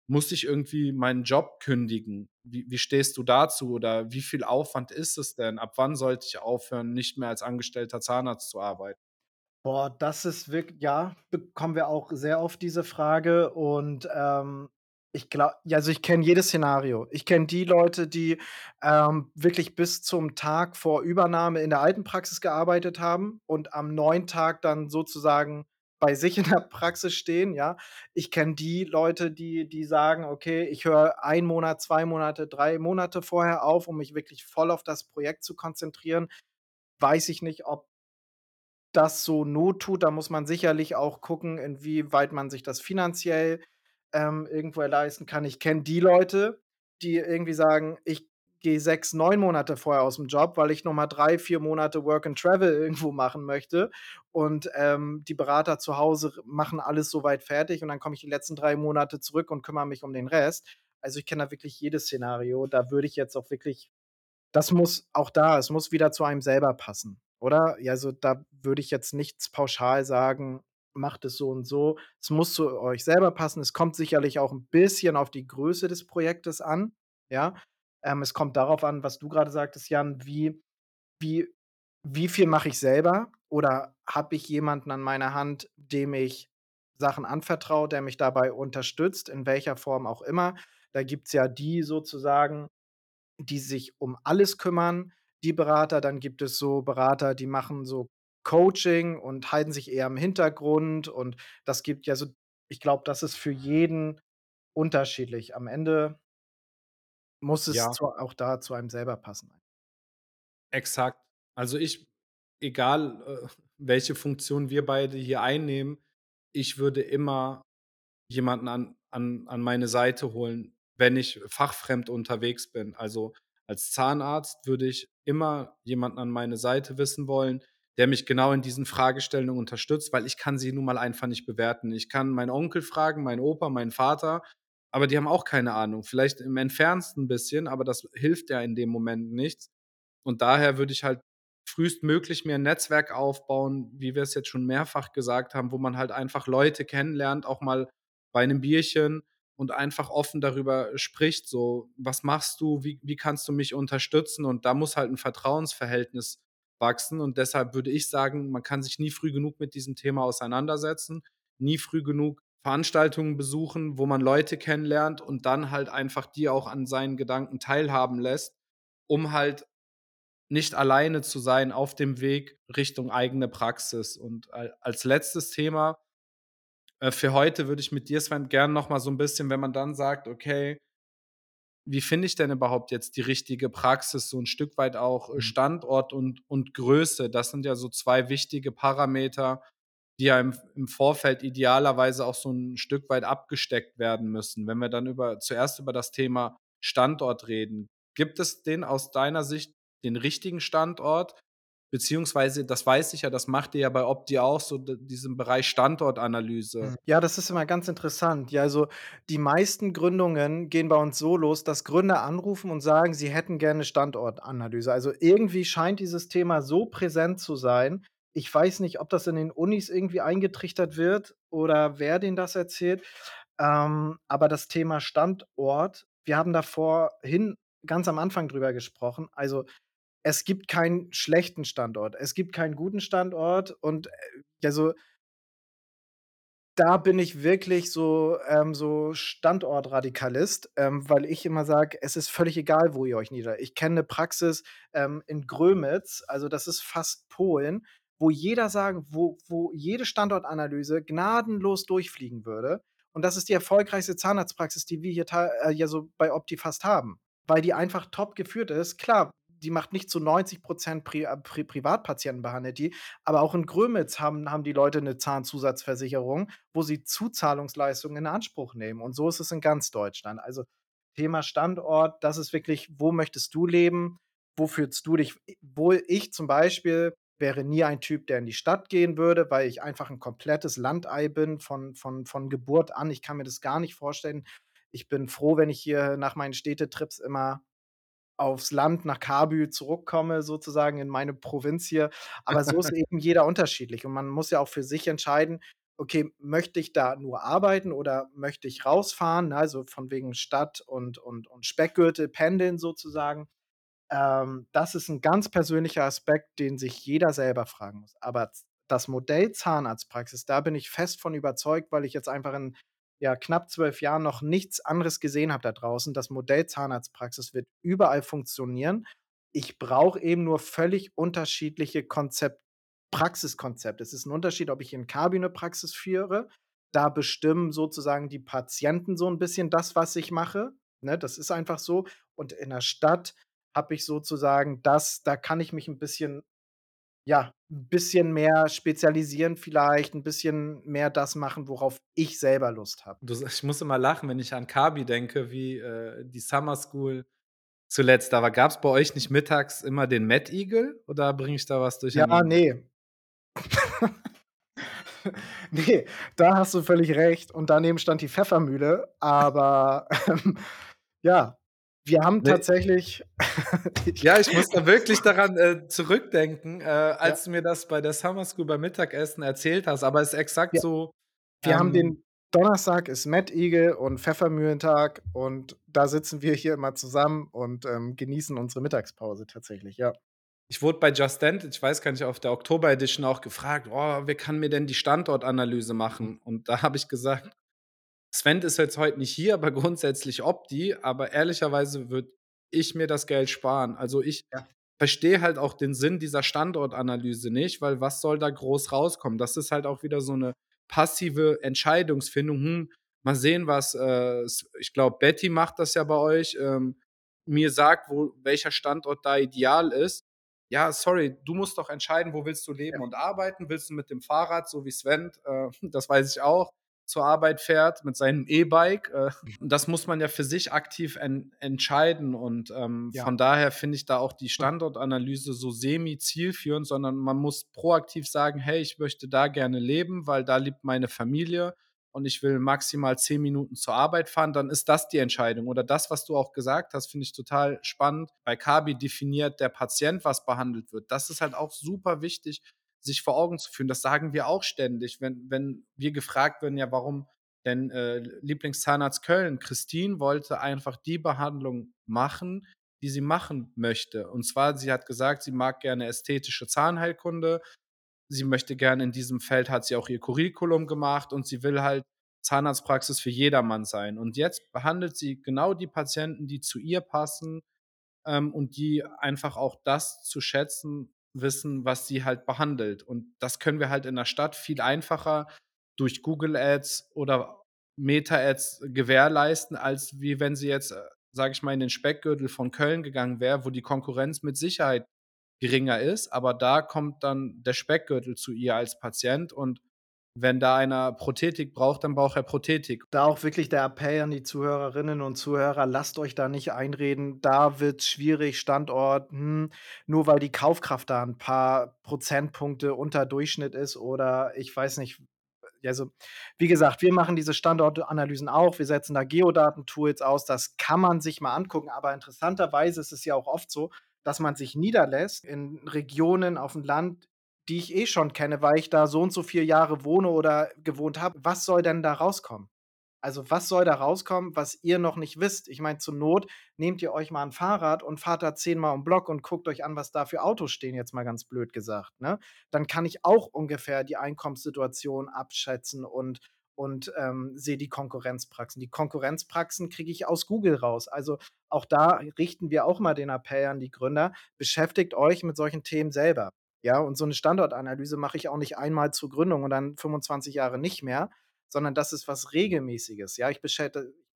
„Muss ich irgendwie meinen Job kündigen?“ Wie wie stehst du dazu oder wie viel Aufwand ist es denn? Ab wann sollte ich aufhören, nicht mehr als angestellter Zahnarzt zu arbeiten? Boah, das ist wirk ja, bekommen wir auch sehr oft diese Frage und, ähm, ich glau ja, also, ich kenne jedes Szenario. Ich kenne die Leute, die, ähm, wirklich bis zum Tag vor Übernahme in der alten Praxis gearbeitet haben und am neuen Tag dann sozusagen bei sich in der Praxis stehen, ja? Ich kenne die Leute, die die sagen: „Okay, ich höre 1 Monat, 2 Monate, 3 Monate vorher auf, um mich wirklich voll auf das Projekt zu konzentrieren.“ Weiß ich nicht, ob das so Not tut. Da muss man sicherlich auch gucken, inwieweit man sich das finanziell, ähm, irgendwo leisten kann. Ich kenne die Leute, die irgendwie sagen: „Ich gehe 6, 9 Monate vorher aus'm Job, weil ich noch mal 3, 4 Monate Work and Travel irgendwo machen möchte.“ Und, ähm, die Berater zu Hause machen alles so weit fertig und dann komme ich die letzten 3 Monate zurück und kümmere mich um den Rest. Also, ich kenne da wirklich jedes Szenario. Da würde ich jetzt auch wirklich das muss auch da es muss wieder zu einem selber passen, oder? Ja, also, da würde ich jetzt nichts pauschal sagen: „Macht es so und so.“ Es muss zu euch selber passen. Es kommt sicherlich auch 'n bisschen auf die Größe des Projektes an, ja? Ähm, es kommt darauf an, was du grade sagtest, Jan, wie wie wie viel mache ich selber oder habe ich jemanden an meiner Hand, dem ich Sachen anvertraue, der mich dabei unterstützt, in welcher Form auch immer. Da gibt's ja die sozusagen, die sich um alles kümmern, die Berater. Dann gibt es so Berater, die machen so Coaching und halten sich eher im Hintergrund und das gibt ja so ich glaube, das ist für jeden unterschiedlich. Am Ende muss es Ja. zu auch da zu einem selber passen. Exakt. Also, ich egal, äh, welche Funktion wir beide hier einnehmen, ich würde immer jemanden an an an meine Seite holen, wenn ich fachfremd unterwegs bin. Also, als Zahnarzt würde ich immer jemanden an meine Seite wissen wollen, der mich genau in diesen Fragestellungen unterstützt, weil ich kann sie nun mal einfach nicht bewerten. Ich kann meinen Onkel fragen, meinen Opa, meinen Vater, aber die haben auch keine Ahnung. Vielleicht im Entferntesten bisschen, aber das hilft ja in dem Moment nichts. Und daher würde ich halt frühestmöglich mir 'n Netzwerk aufbauen, wie wir es jetzt schon mehrfach gesagt haben, wo man halt einfach Leute kennenlernt, auch mal bei 'nem Bierchen und einfach offen darüber spricht, so: „Was machst du? Wie wie kannst du mich unterstützen?“ Und da muss halt 'n Vertrauensverhältnis wachsen und deshalb würde ich sagen, man kann sich nie früh genug mit diesem Thema auseinandersetzen, nie früh genug Veranstaltungen besuchen, wo man Leute kennenlernt und dann halt einfach die auch an seinen Gedanken teilhaben lässt, um halt nicht alleine zu sein auf dem Weg Richtung eigene Praxis. Und al als letztes Thema äh, für heute würde ich mit dir, Sven, gern noch mal so 'n bisschen, wenn man dann sagt: „Okay“ „wie finde ich denn überhaupt jetzt die richtige Praxis?“ So 'n Stück weit auch, äh, Mhm. Standort und und Größe. Das sind ja so 2 wichtige Parameter, die ja im im Vorfeld idealerweise auch so 'n Stück weit abgesteckt werden müssen. Wenn wir dann über zuerst über das Thema Standort reden. Gibt es den aus deiner Sicht den richtigen Standort? Beziehungsweise, das weiß ich ja, das macht ihr ja bei Opti auch so, diesen Bereich Standortanalyse. Mhm. Ja, das ist immer ganz interessant. Ja, also, die meisten Gründungen gehen bei uns so los, dass Gründer anrufen und sagen, sie hätten gerne Standortanalyse. Also, irgendwie scheint dieses Thema so präsent zu sein. Ich weiß nicht, ob das in den Unis irgendwie eingetrichtert wird oder wer denen das erzählt. Ähm, aber das Thema Standort wir haben da vorhin ganz am Anfang drüber gesprochen. Also, es gibt keinen schlechten Standort. Es gibt keinen guten Standort und, äh, ja, so da bin ich wirklich so ähm, so Standortradikalist, ähm, weil ich immer sage: „Es ist völlig egal, wo ihr euch nieder“ Ich kenne 'ne Praxis, ähm, in Grömitz, also, das ist fast Polen, wo jeder sagen wo wo jede Standortanalyse gnadenlos durchfliegen würde. Und das ist die erfolgreichste Zahnarztpraxis, die wir hier äh, ja so bei Opti fast haben, weil die einfach top geführt ist. Klar, die macht nicht zu 90 % Pri äh, Pri Privatpatienten behandelt die, aber auch in Grömitz haben haben die Leute 'ne Zahnzusatzversicherung, wo sie Zuzahlungsleistungen in Anspruch nehmen. Und so ist es in ganz Deutschland. Also, Thema Standort, das ist wirklich: Wo möchtest du leben? Wo fühlst du dich wohl? Ich zum Beispiel wäre nie ein Typ, der in die Stadt gehen würde, weil ich einfach 'n komplettes Landei bin von von von Geburt an. Ich kann mir das gar nicht vorstellen. Ich bin froh, wenn ich hier nach meinen Städtetrips immer aufs Land nach Kabü zurückkomme, sozusagen in meine Provinz hier. Aber so ist eben jeder unterschiedlich und man muss ja auch für sich entscheiden: „Okay, möchte ich da nur arbeiten oder möchte ich rausfahren?“ Ne, also, von wegen Stadt und und und Speckgürtel pendeln sozusagen. Ähm, das ist 'n ganz persönlicher Aspekt, den sich jeder selber fragen muss. Aber das Modell Zahnarztpraxis, da bin ich fest von überzeugt, weil ich jetzt einfach in, ja, knapp 12 Jahren noch nichts anderes gesehen habe da draußen. Das Modell Zahnarztpraxis wird überall funktionieren. Ich brauche eben nur völlig unterschiedliche Konzept Praxiskonzepte. Es ist 'n Unterschied, ob ich in Kabü 'ne Praxis führe. Da bestimmen sozusagen die Patienten so 'n bisschen das, was ich mache, ne? Das ist einfach so. Und in der Stadt habe ich sozusagen das da kann ich mich 'n bisschen ja, 'n bisschen mehr spezialisieren vielleicht, 'n bisschen mehr das machen, worauf ich selber Lust habe. Ich muss immer lachen, wenn ich an Kabi denke, wie, äh, die Summer School zuletzt da war. Gab's bei euch nicht mittags immer den Mettigel oder bringe ich da was Ja, durcheinander? ne. Ne, da hast du völlig recht und daneben stand die Pfeffermühle, aber, ähm, ja, wir haben tatsächlich ich Ja, ich muss da wirklich daran, äh, zurückdenken, äh, Ja. als du mir das bei der Summer School beim Mittagessen erzählt hast, aber ist exakt Ja. so, Wir haben ähm den Donnerstag ist Mettigel und Pfeffermühlentag und da sitzen wir hier immer zusammen und, ähm, genießen unsere Mittagspause tatsächlich, ja. Ich wurde bei Just Dance, ich weiß gar nicht, auf der Oktober Edition auch gefragt: „Oh, wer kann mir denn die Standortanalyse Mhm. machen?“ Und da habe ich gesagt Sven ist jetzt heute nicht hier, aber grundsätzlich Opti, aber ehrlicherweise würde ich mir das Geld sparen. Also, ich Ja. verstehe halt auch den Sinn dieser Standortanalyse nicht, weil was soll da groß rauskommen? Das ist halt auch wieder so 'ne passive Entscheidungsfindung. Hm, mal sehen, was, äh, ich glaube, Betty macht das ja bei euch, ähm, mir sagt, wo welcher Standort da ideal ist. Ja, sorry, du musst doch entscheiden, wo willst du leben Ja. und arbeiten? Willst du mit dem Fahrrad, so wie Sven, äh, das weiß ich auch, zur Arbeit fährt mit seinem E-Bike? Äh, das muss man ja für sich aktiv en entscheiden und, ähm, Ja. von daher finde ich da auch die Standortanalyse so semi-zielführend, sondern man muss proaktiv sagen: „Hey, ich möchte da gerne leben, weil da lebt meine Familie und ich will maximal 10 Minuten zur Arbeit fahren“, dann ist das die Entscheidung. Oder das, was du auch gesagt hast, finde ich total spannend. Bei Kabi definiert der Patient, was behandelt wird. Das ist halt auch super wichtig, sich vor Augen zu führen. Das sagen wir auch ständig, wenn wenn wir gefragt werden: „Ja, warum denn, äh, Lieblingszahnarzt Köln?“ Christine wollte einfach die Behandlung machen, die sie machen möchte. Und zwar, sie hat gesagt, sie mag gerne ästhetische Zahnheilkunde. Sie möchte gerne in diesem Feld hat sie auch ihr Curriculum gemacht und sie will halt Zahnarztpraxis für jedermann sein. Und jetzt behandelt sie genau die Patienten, die zu ihr passen, ähm, und die einfach auch das zu schätzen wissen, was sie halt behandelt. Und das können wir halt in der Stadt viel einfacher durch Google Ads oder Meta Ads gewährleisten, als wie wenn sie jetzt, äh, sage ich mal, in den Speckgürtel von Köln gegangen wäre, wo die Konkurrenz mit Sicherheit geringer ist. Aber da kommt dann der Speckgürtel zu ihr als Patient und wenn da einer Prothetik braucht, dann braucht er Prothetik. Da auch wirklich der Appell an die Zuhörerinnen und Zuhörer: Lasst euch da nicht einreden, da wird's schwierig, Standort, hm, nur weil die Kaufkraft da 'n paar Prozentpunkte unter Durchschnitt ist oder ich weiß nicht. Also, wie gesagt, wir machen diese Standortanalysen auch. Wir setzen da Geodaten-Tools aus. Das kann man sich mal angucken, aber interessanterweise ist es ja auch oft so, dass man sich niederlässt in Regionen auf'm Land, die ich eh schon kenne, weil ich da so und so viele Jahre wohne oder gewohnt habe. Was soll denn da rauskommen? Also, was soll da rauskommen, was ihr noch nicht wisst? Ich meine, zur Not nehmt ihr euch mal 'n Fahrrad und fahrt da zehnmal um Block und guckt euch an, was da für Autos stehen, jetzt mal ganz blöd gesagt, ne? Dann kann ich auch ungefähr die Einkommenssituation abschätzen und und, ähm, sehe die Konkurrenzpraxen. Die Konkurrenzpraxen kriege ich aus Google raus. Also, auch da richten wir auch mal den Appell an die Gründer: Beschäftigt euch mit solchen Themen selber, ja? Und so 'ne Standortanalyse mache ich auch nicht einmal zur Gründung und dann 25 Jahre nicht mehr, sondern das ist was Regelmäßiges, ja? Ich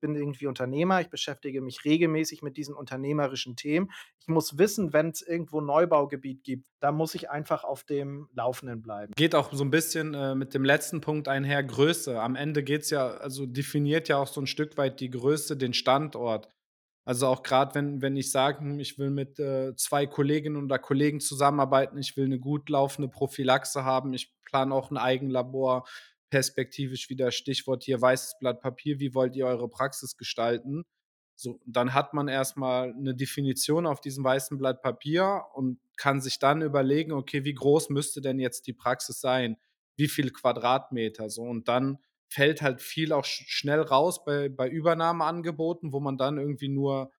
bin irgendwie Unternehmer, ich beschäftige mich regelmäßig mit diesen unternehmerischen Themen. Ich muss wissen, wenn's irgendwo Neubaugebiet gibt, da muss ich einfach auf dem Laufenden bleiben. Geht auch so 'n bisschen, äh, mit dem letzten Punkt einher, Größe. Am Ende geht's ja also, definiert ja auch so 'n Stück weit die Größe den Standort. Also, auch grad, wenn wenn ich sage, hm, ich will mit, äh, 2 Kolleginnen oder Kollegen zusammenarbeiten, ich will 'ne gut laufende Prophylaxe haben, ich plane auch 'n Eigenlabor, perspektivisch wieder Stichwort hier weißes Blatt Papier: „Wie wollt ihr eure Praxis gestalten?“ So, dann hat man erst mal 'ne Definition auf diesem weißen Blatt Papier und kann sich dann überlegen: „Okay, wie groß müsste denn jetzt die Praxis sein? Wie viel Quadratmeter?“ So, und dann fällt halt viel auch sch schnell raus bei bei Übernahmeangeboten, wo man dann irgendwie nur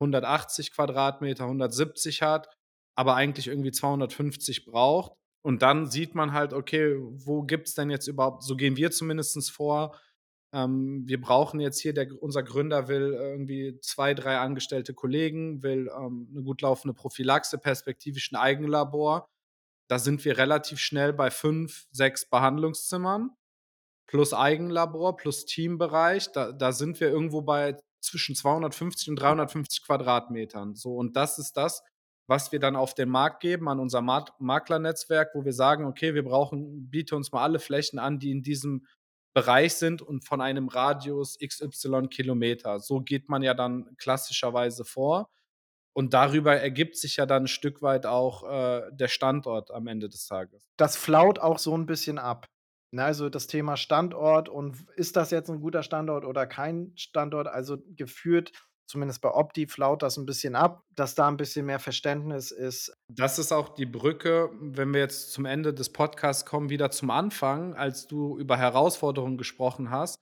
180 Quadratmeter, 170 hat, aber eigentlich irgendwie 250 braucht. Und dann sieht man halt, okay, wo gibt's denn jetzt überhaupt so gehen wir zumindest vor, ähm, wir brauchen jetzt hier der unser Gründer will irgendwie 2, 3 angestellte Kollegen, will, ähm, 'ne gut laufende Prophylaxe, perspektivisch 'n Eigenlabor. Da sind wir relativ schnell bei 5, 6 Behandlungszimmern plus Eigenlabor plus Teambereich. Da da sind wir irgendwo bei zwischen 250 und 350 Quadratmetern. So, und das ist das, was wir dann auf den Markt geben an unser Maklernetzwerk, wo wir sagen: „Okay, wir brauchen biete uns mal alle Flächen an, die in diesem Bereich sind und von einem Radius XY Kilometer.“ So geht man ja dann klassischerweise vor. Und darüber ergibt sich ja dann 'n Stück weit auch, äh, der Standort am Ende des Tages. Das flaut auch so 'n bisschen ab, ne? Also, das Thema Standort und ist das jetzt 'n guter Standort oder kein Standort? Also, gefühlt, zumindest bei Opti, flaut das 'n bisschen ab, dass da 'n bisschen mehr Verständnis ist. Das ist auch die Brücke, wenn wir jetzt zum Ende des Podcasts kommen, wieder zum Anfang, als du über Herausforderungen gesprochen hast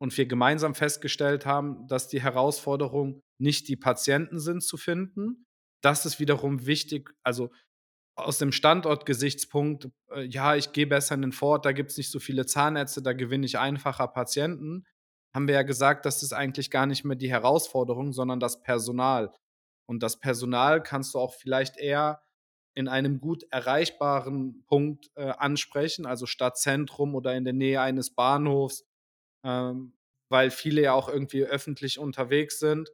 und wir gemeinsam festgestellt haben, dass die Herausforderung nicht die Patienten sind zu finden. Das ist wiederum wichtig, also, aus dem Standortgesichtspunkt, äh, ja, ich gehe besser in den Vorort, da gibt's nicht so viele Zahnärzte, da gewinne ich einfacher Patienten. haben wir ja gesagt, das ist eigentlich gar nicht mehr die Herausforderung, sondern das Personal. Und das Personal kannst du auch vielleicht eher in einem gut erreichbaren Punkt, äh, ansprechen, also Stadtzentrum oder in der Nähe eines Bahnhofs, ähm, weil viele ja auch irgendwie öffentlich unterwegs sind.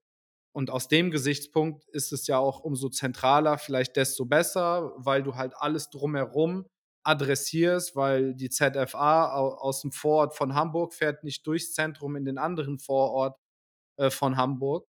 Und aus dem Gesichtspunkt ist es ja auch umso zentraler, vielleicht desto besser, weil du halt alles drumherum adressierst, weil die ZFA au aus dem Vorort von Hamburg fährt nicht durchs Zentrum in den anderen Vorort, äh, von Hamburg.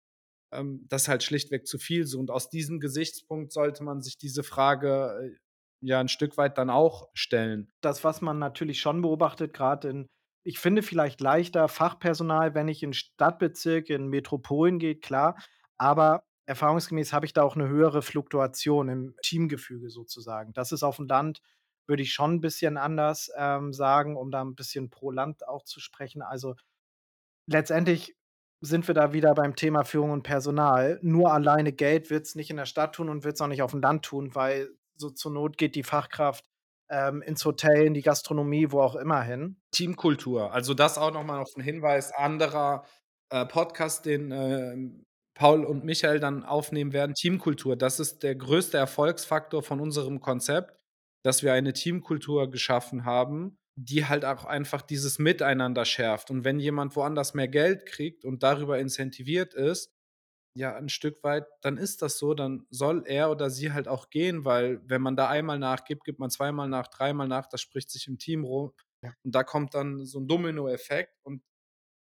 Ähm, das ist halt schlichtweg zu viel so. Und aus diesem Gesichtspunkt sollte man sich diese Frage, äh, ja 'n Stück weit dann auch stellen. Das, was man natürlich schon beobachtet, grad in ich finde vielleicht leichter Fachpersonal, wenn ich in Stadtbezirke, in Metropolen geht, klar. Aber erfahrungsgemäß habe ich da auch 'ne höhere Fluktuation im Teamgefüge sozusagen. Das ist aufm Land, würde ich schon 'n bisschen anders, ähm, sagen, um da 'n bisschen pro Land auch zu sprechen. Also, letztendlich sind wir da wieder beim Thema Führung und Personal. Nur alleine Geld wird's nicht in der Stadt tun und wird's auch nicht aufm Land tun, weil so zur Not geht die Fachkraft, ähm, ins Hotel, in die Gastronomie, wo auch immer hin. Teamkultur. Also, das auch noch mal auf 'n Hinweis anderer, äh, Podcast, den, ähm, Paul und Michael dann aufnehmen werden. Teamkultur, das ist der größte Erfolgsfaktor von unserem Konzept, dass wir eine Teamkultur geschaffen haben, die halt auch einfach dieses Miteinander schärft. Und wenn jemand woanders mehr Geld kriegt und darüber incentiviert ist, ja, 'n Stück weit, dann ist das so, dann soll er oder sie halt auch gehen, weil wenn man da einmal nachgibt, gibt man zweimal nach, dreimal nach, das spricht sich im Team rum. Ja. Und da kommt dann so 'n Dominoeffekt und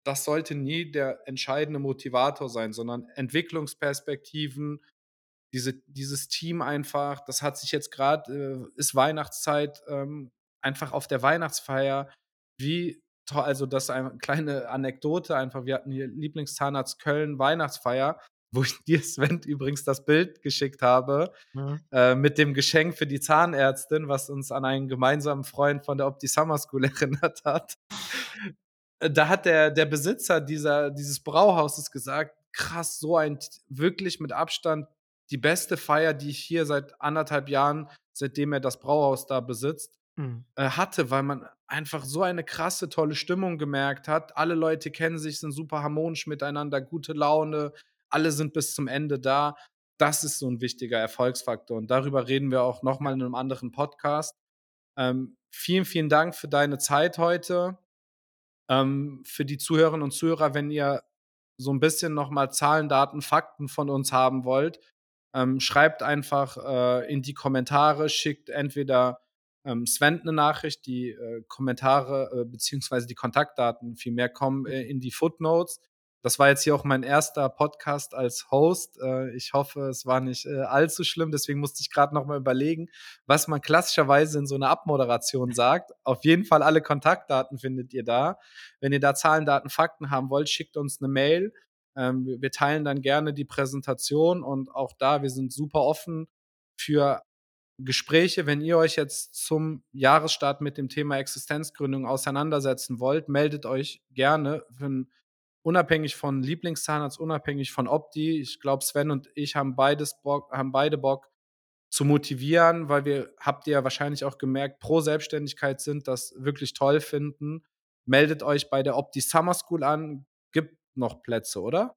das sollte nie der entscheidende Motivator sein, sondern Entwicklungsperspektiven, diese dieses Team einfach, das hat sich jetzt grad äh, ist Weihnachtszeit, ähm, einfach auf der Weihnachtsfeier, wie also, das ein kleine Anekdote einfach. Wir hatten hier Lieblingszahnarzt Köln Weihnachtsfeier, wo ich dir, Sven, übrigens das Bild geschickt habe, Mhm. äh, mit dem Geschenk für die Zahnärztin, was uns an einen gemeinsamen Freund von der Opti Summer School erinnert hat. Äh, da hat der der Besitzer dieser dieses Brauhauses gesagt: „Krass, so ein wirklich mit Abstand die beste Feier, die ich hier seit 1 1/2 Jahren, seitdem er das Brauhaus da besitzt, Mhm. äh, hatte“, weil man einfach so eine krasse, tolle Stimmung gemerkt hat. Alle Leute kennen sich, sind super harmonisch miteinander, gute Laune, alle sind bis zum Ende da. Das ist so 'n wichtiger Erfolgsfaktor und darüber reden wir auch noch mal in 'nem anderen Podcast. Ähm, vielen, vielen Dank für deine Zeit heute. Ähm, für die Zuhörerinnen und Zuhörer, wenn ihr so 'n bisschen noch mal Zahlen, Daten, Fakten von uns haben wollt, ähm, schreibt einfach, äh, in die Kommentare, schickt entweder, ähm, Sven 'ne Nachricht, die, äh, Kommentare, äh, beziehungsweise die Kontaktdaten vielmehr kommen, äh, in die Footnotes. Das war jetzt hier auch mein 1. Podcast als Host. Äh, ich hoffe, es war nicht, äh, allzu schlimm, deswegen musste ich grad noch mal überlegen, was man klassischerweise in so 'ner Abmoderation sagt. Auf jeden Fall alle Kontaktdaten findet ihr da. Wenn ihr da Zahlen, Daten, Fakten haben wollt, schickt uns 'ne Mail. Ähm, wir teilen dann gerne die Präsentation und auch da, wir sind super offen für Gespräche. Wenn ihr euch jetzt zum Jahresstart mit dem Thema Existenzgründung auseinandersetzen wollt, meldet euch gerne für 'n unabhängig von Lieblingszahnarzt, unabhängig von Opti. Ich glaube, Sven und ich haben beides Bock haben beide Bock zu motivieren, weil wir habt ihr ja wahrscheinlich auch gemerkt, pro Selbstständigkeit sind, das wirklich toll finden. Meldet euch bei der Opti Summer School an. Gibt noch Plätze, oder?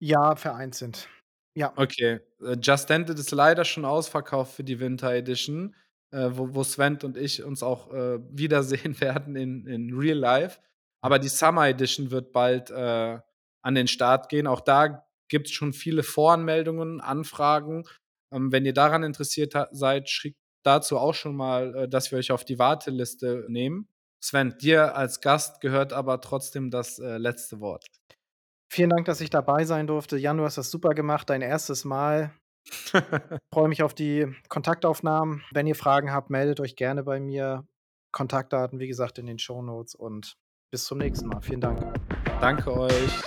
Ja, vereinzelt. Ja. Okay, äh, Just It ist leider schon ausverkauft für die Winter Edition, äh, wo wo Sven und ich uns auch, äh, wiedersehen werden in in Real Life. Aber die Summer Edition wird bald, äh, an den Start gehen. Auch da gibt's schon viele Voranmeldungen, Anfragen. Ähm, wenn ihr daran interessiert seid, schickt dazu auch schon mal, äh, dass wir euch auf die Warteliste nehmen. Sven, dir als Gast gehört aber trotzdem das, äh, letzte Wort. Vielen Dank, dass ich dabei sein durfte. Jan, du hast das super gemacht, dein 1. Mal. Freue mich auf die Kontaktaufnahmen. Wenn ihr Fragen habt, meldet euch gerne bei mir. Kontaktdaten, wie gesagt, in den Shownotes und bis zum nächsten Mal. Vielen Dank. Danke euch.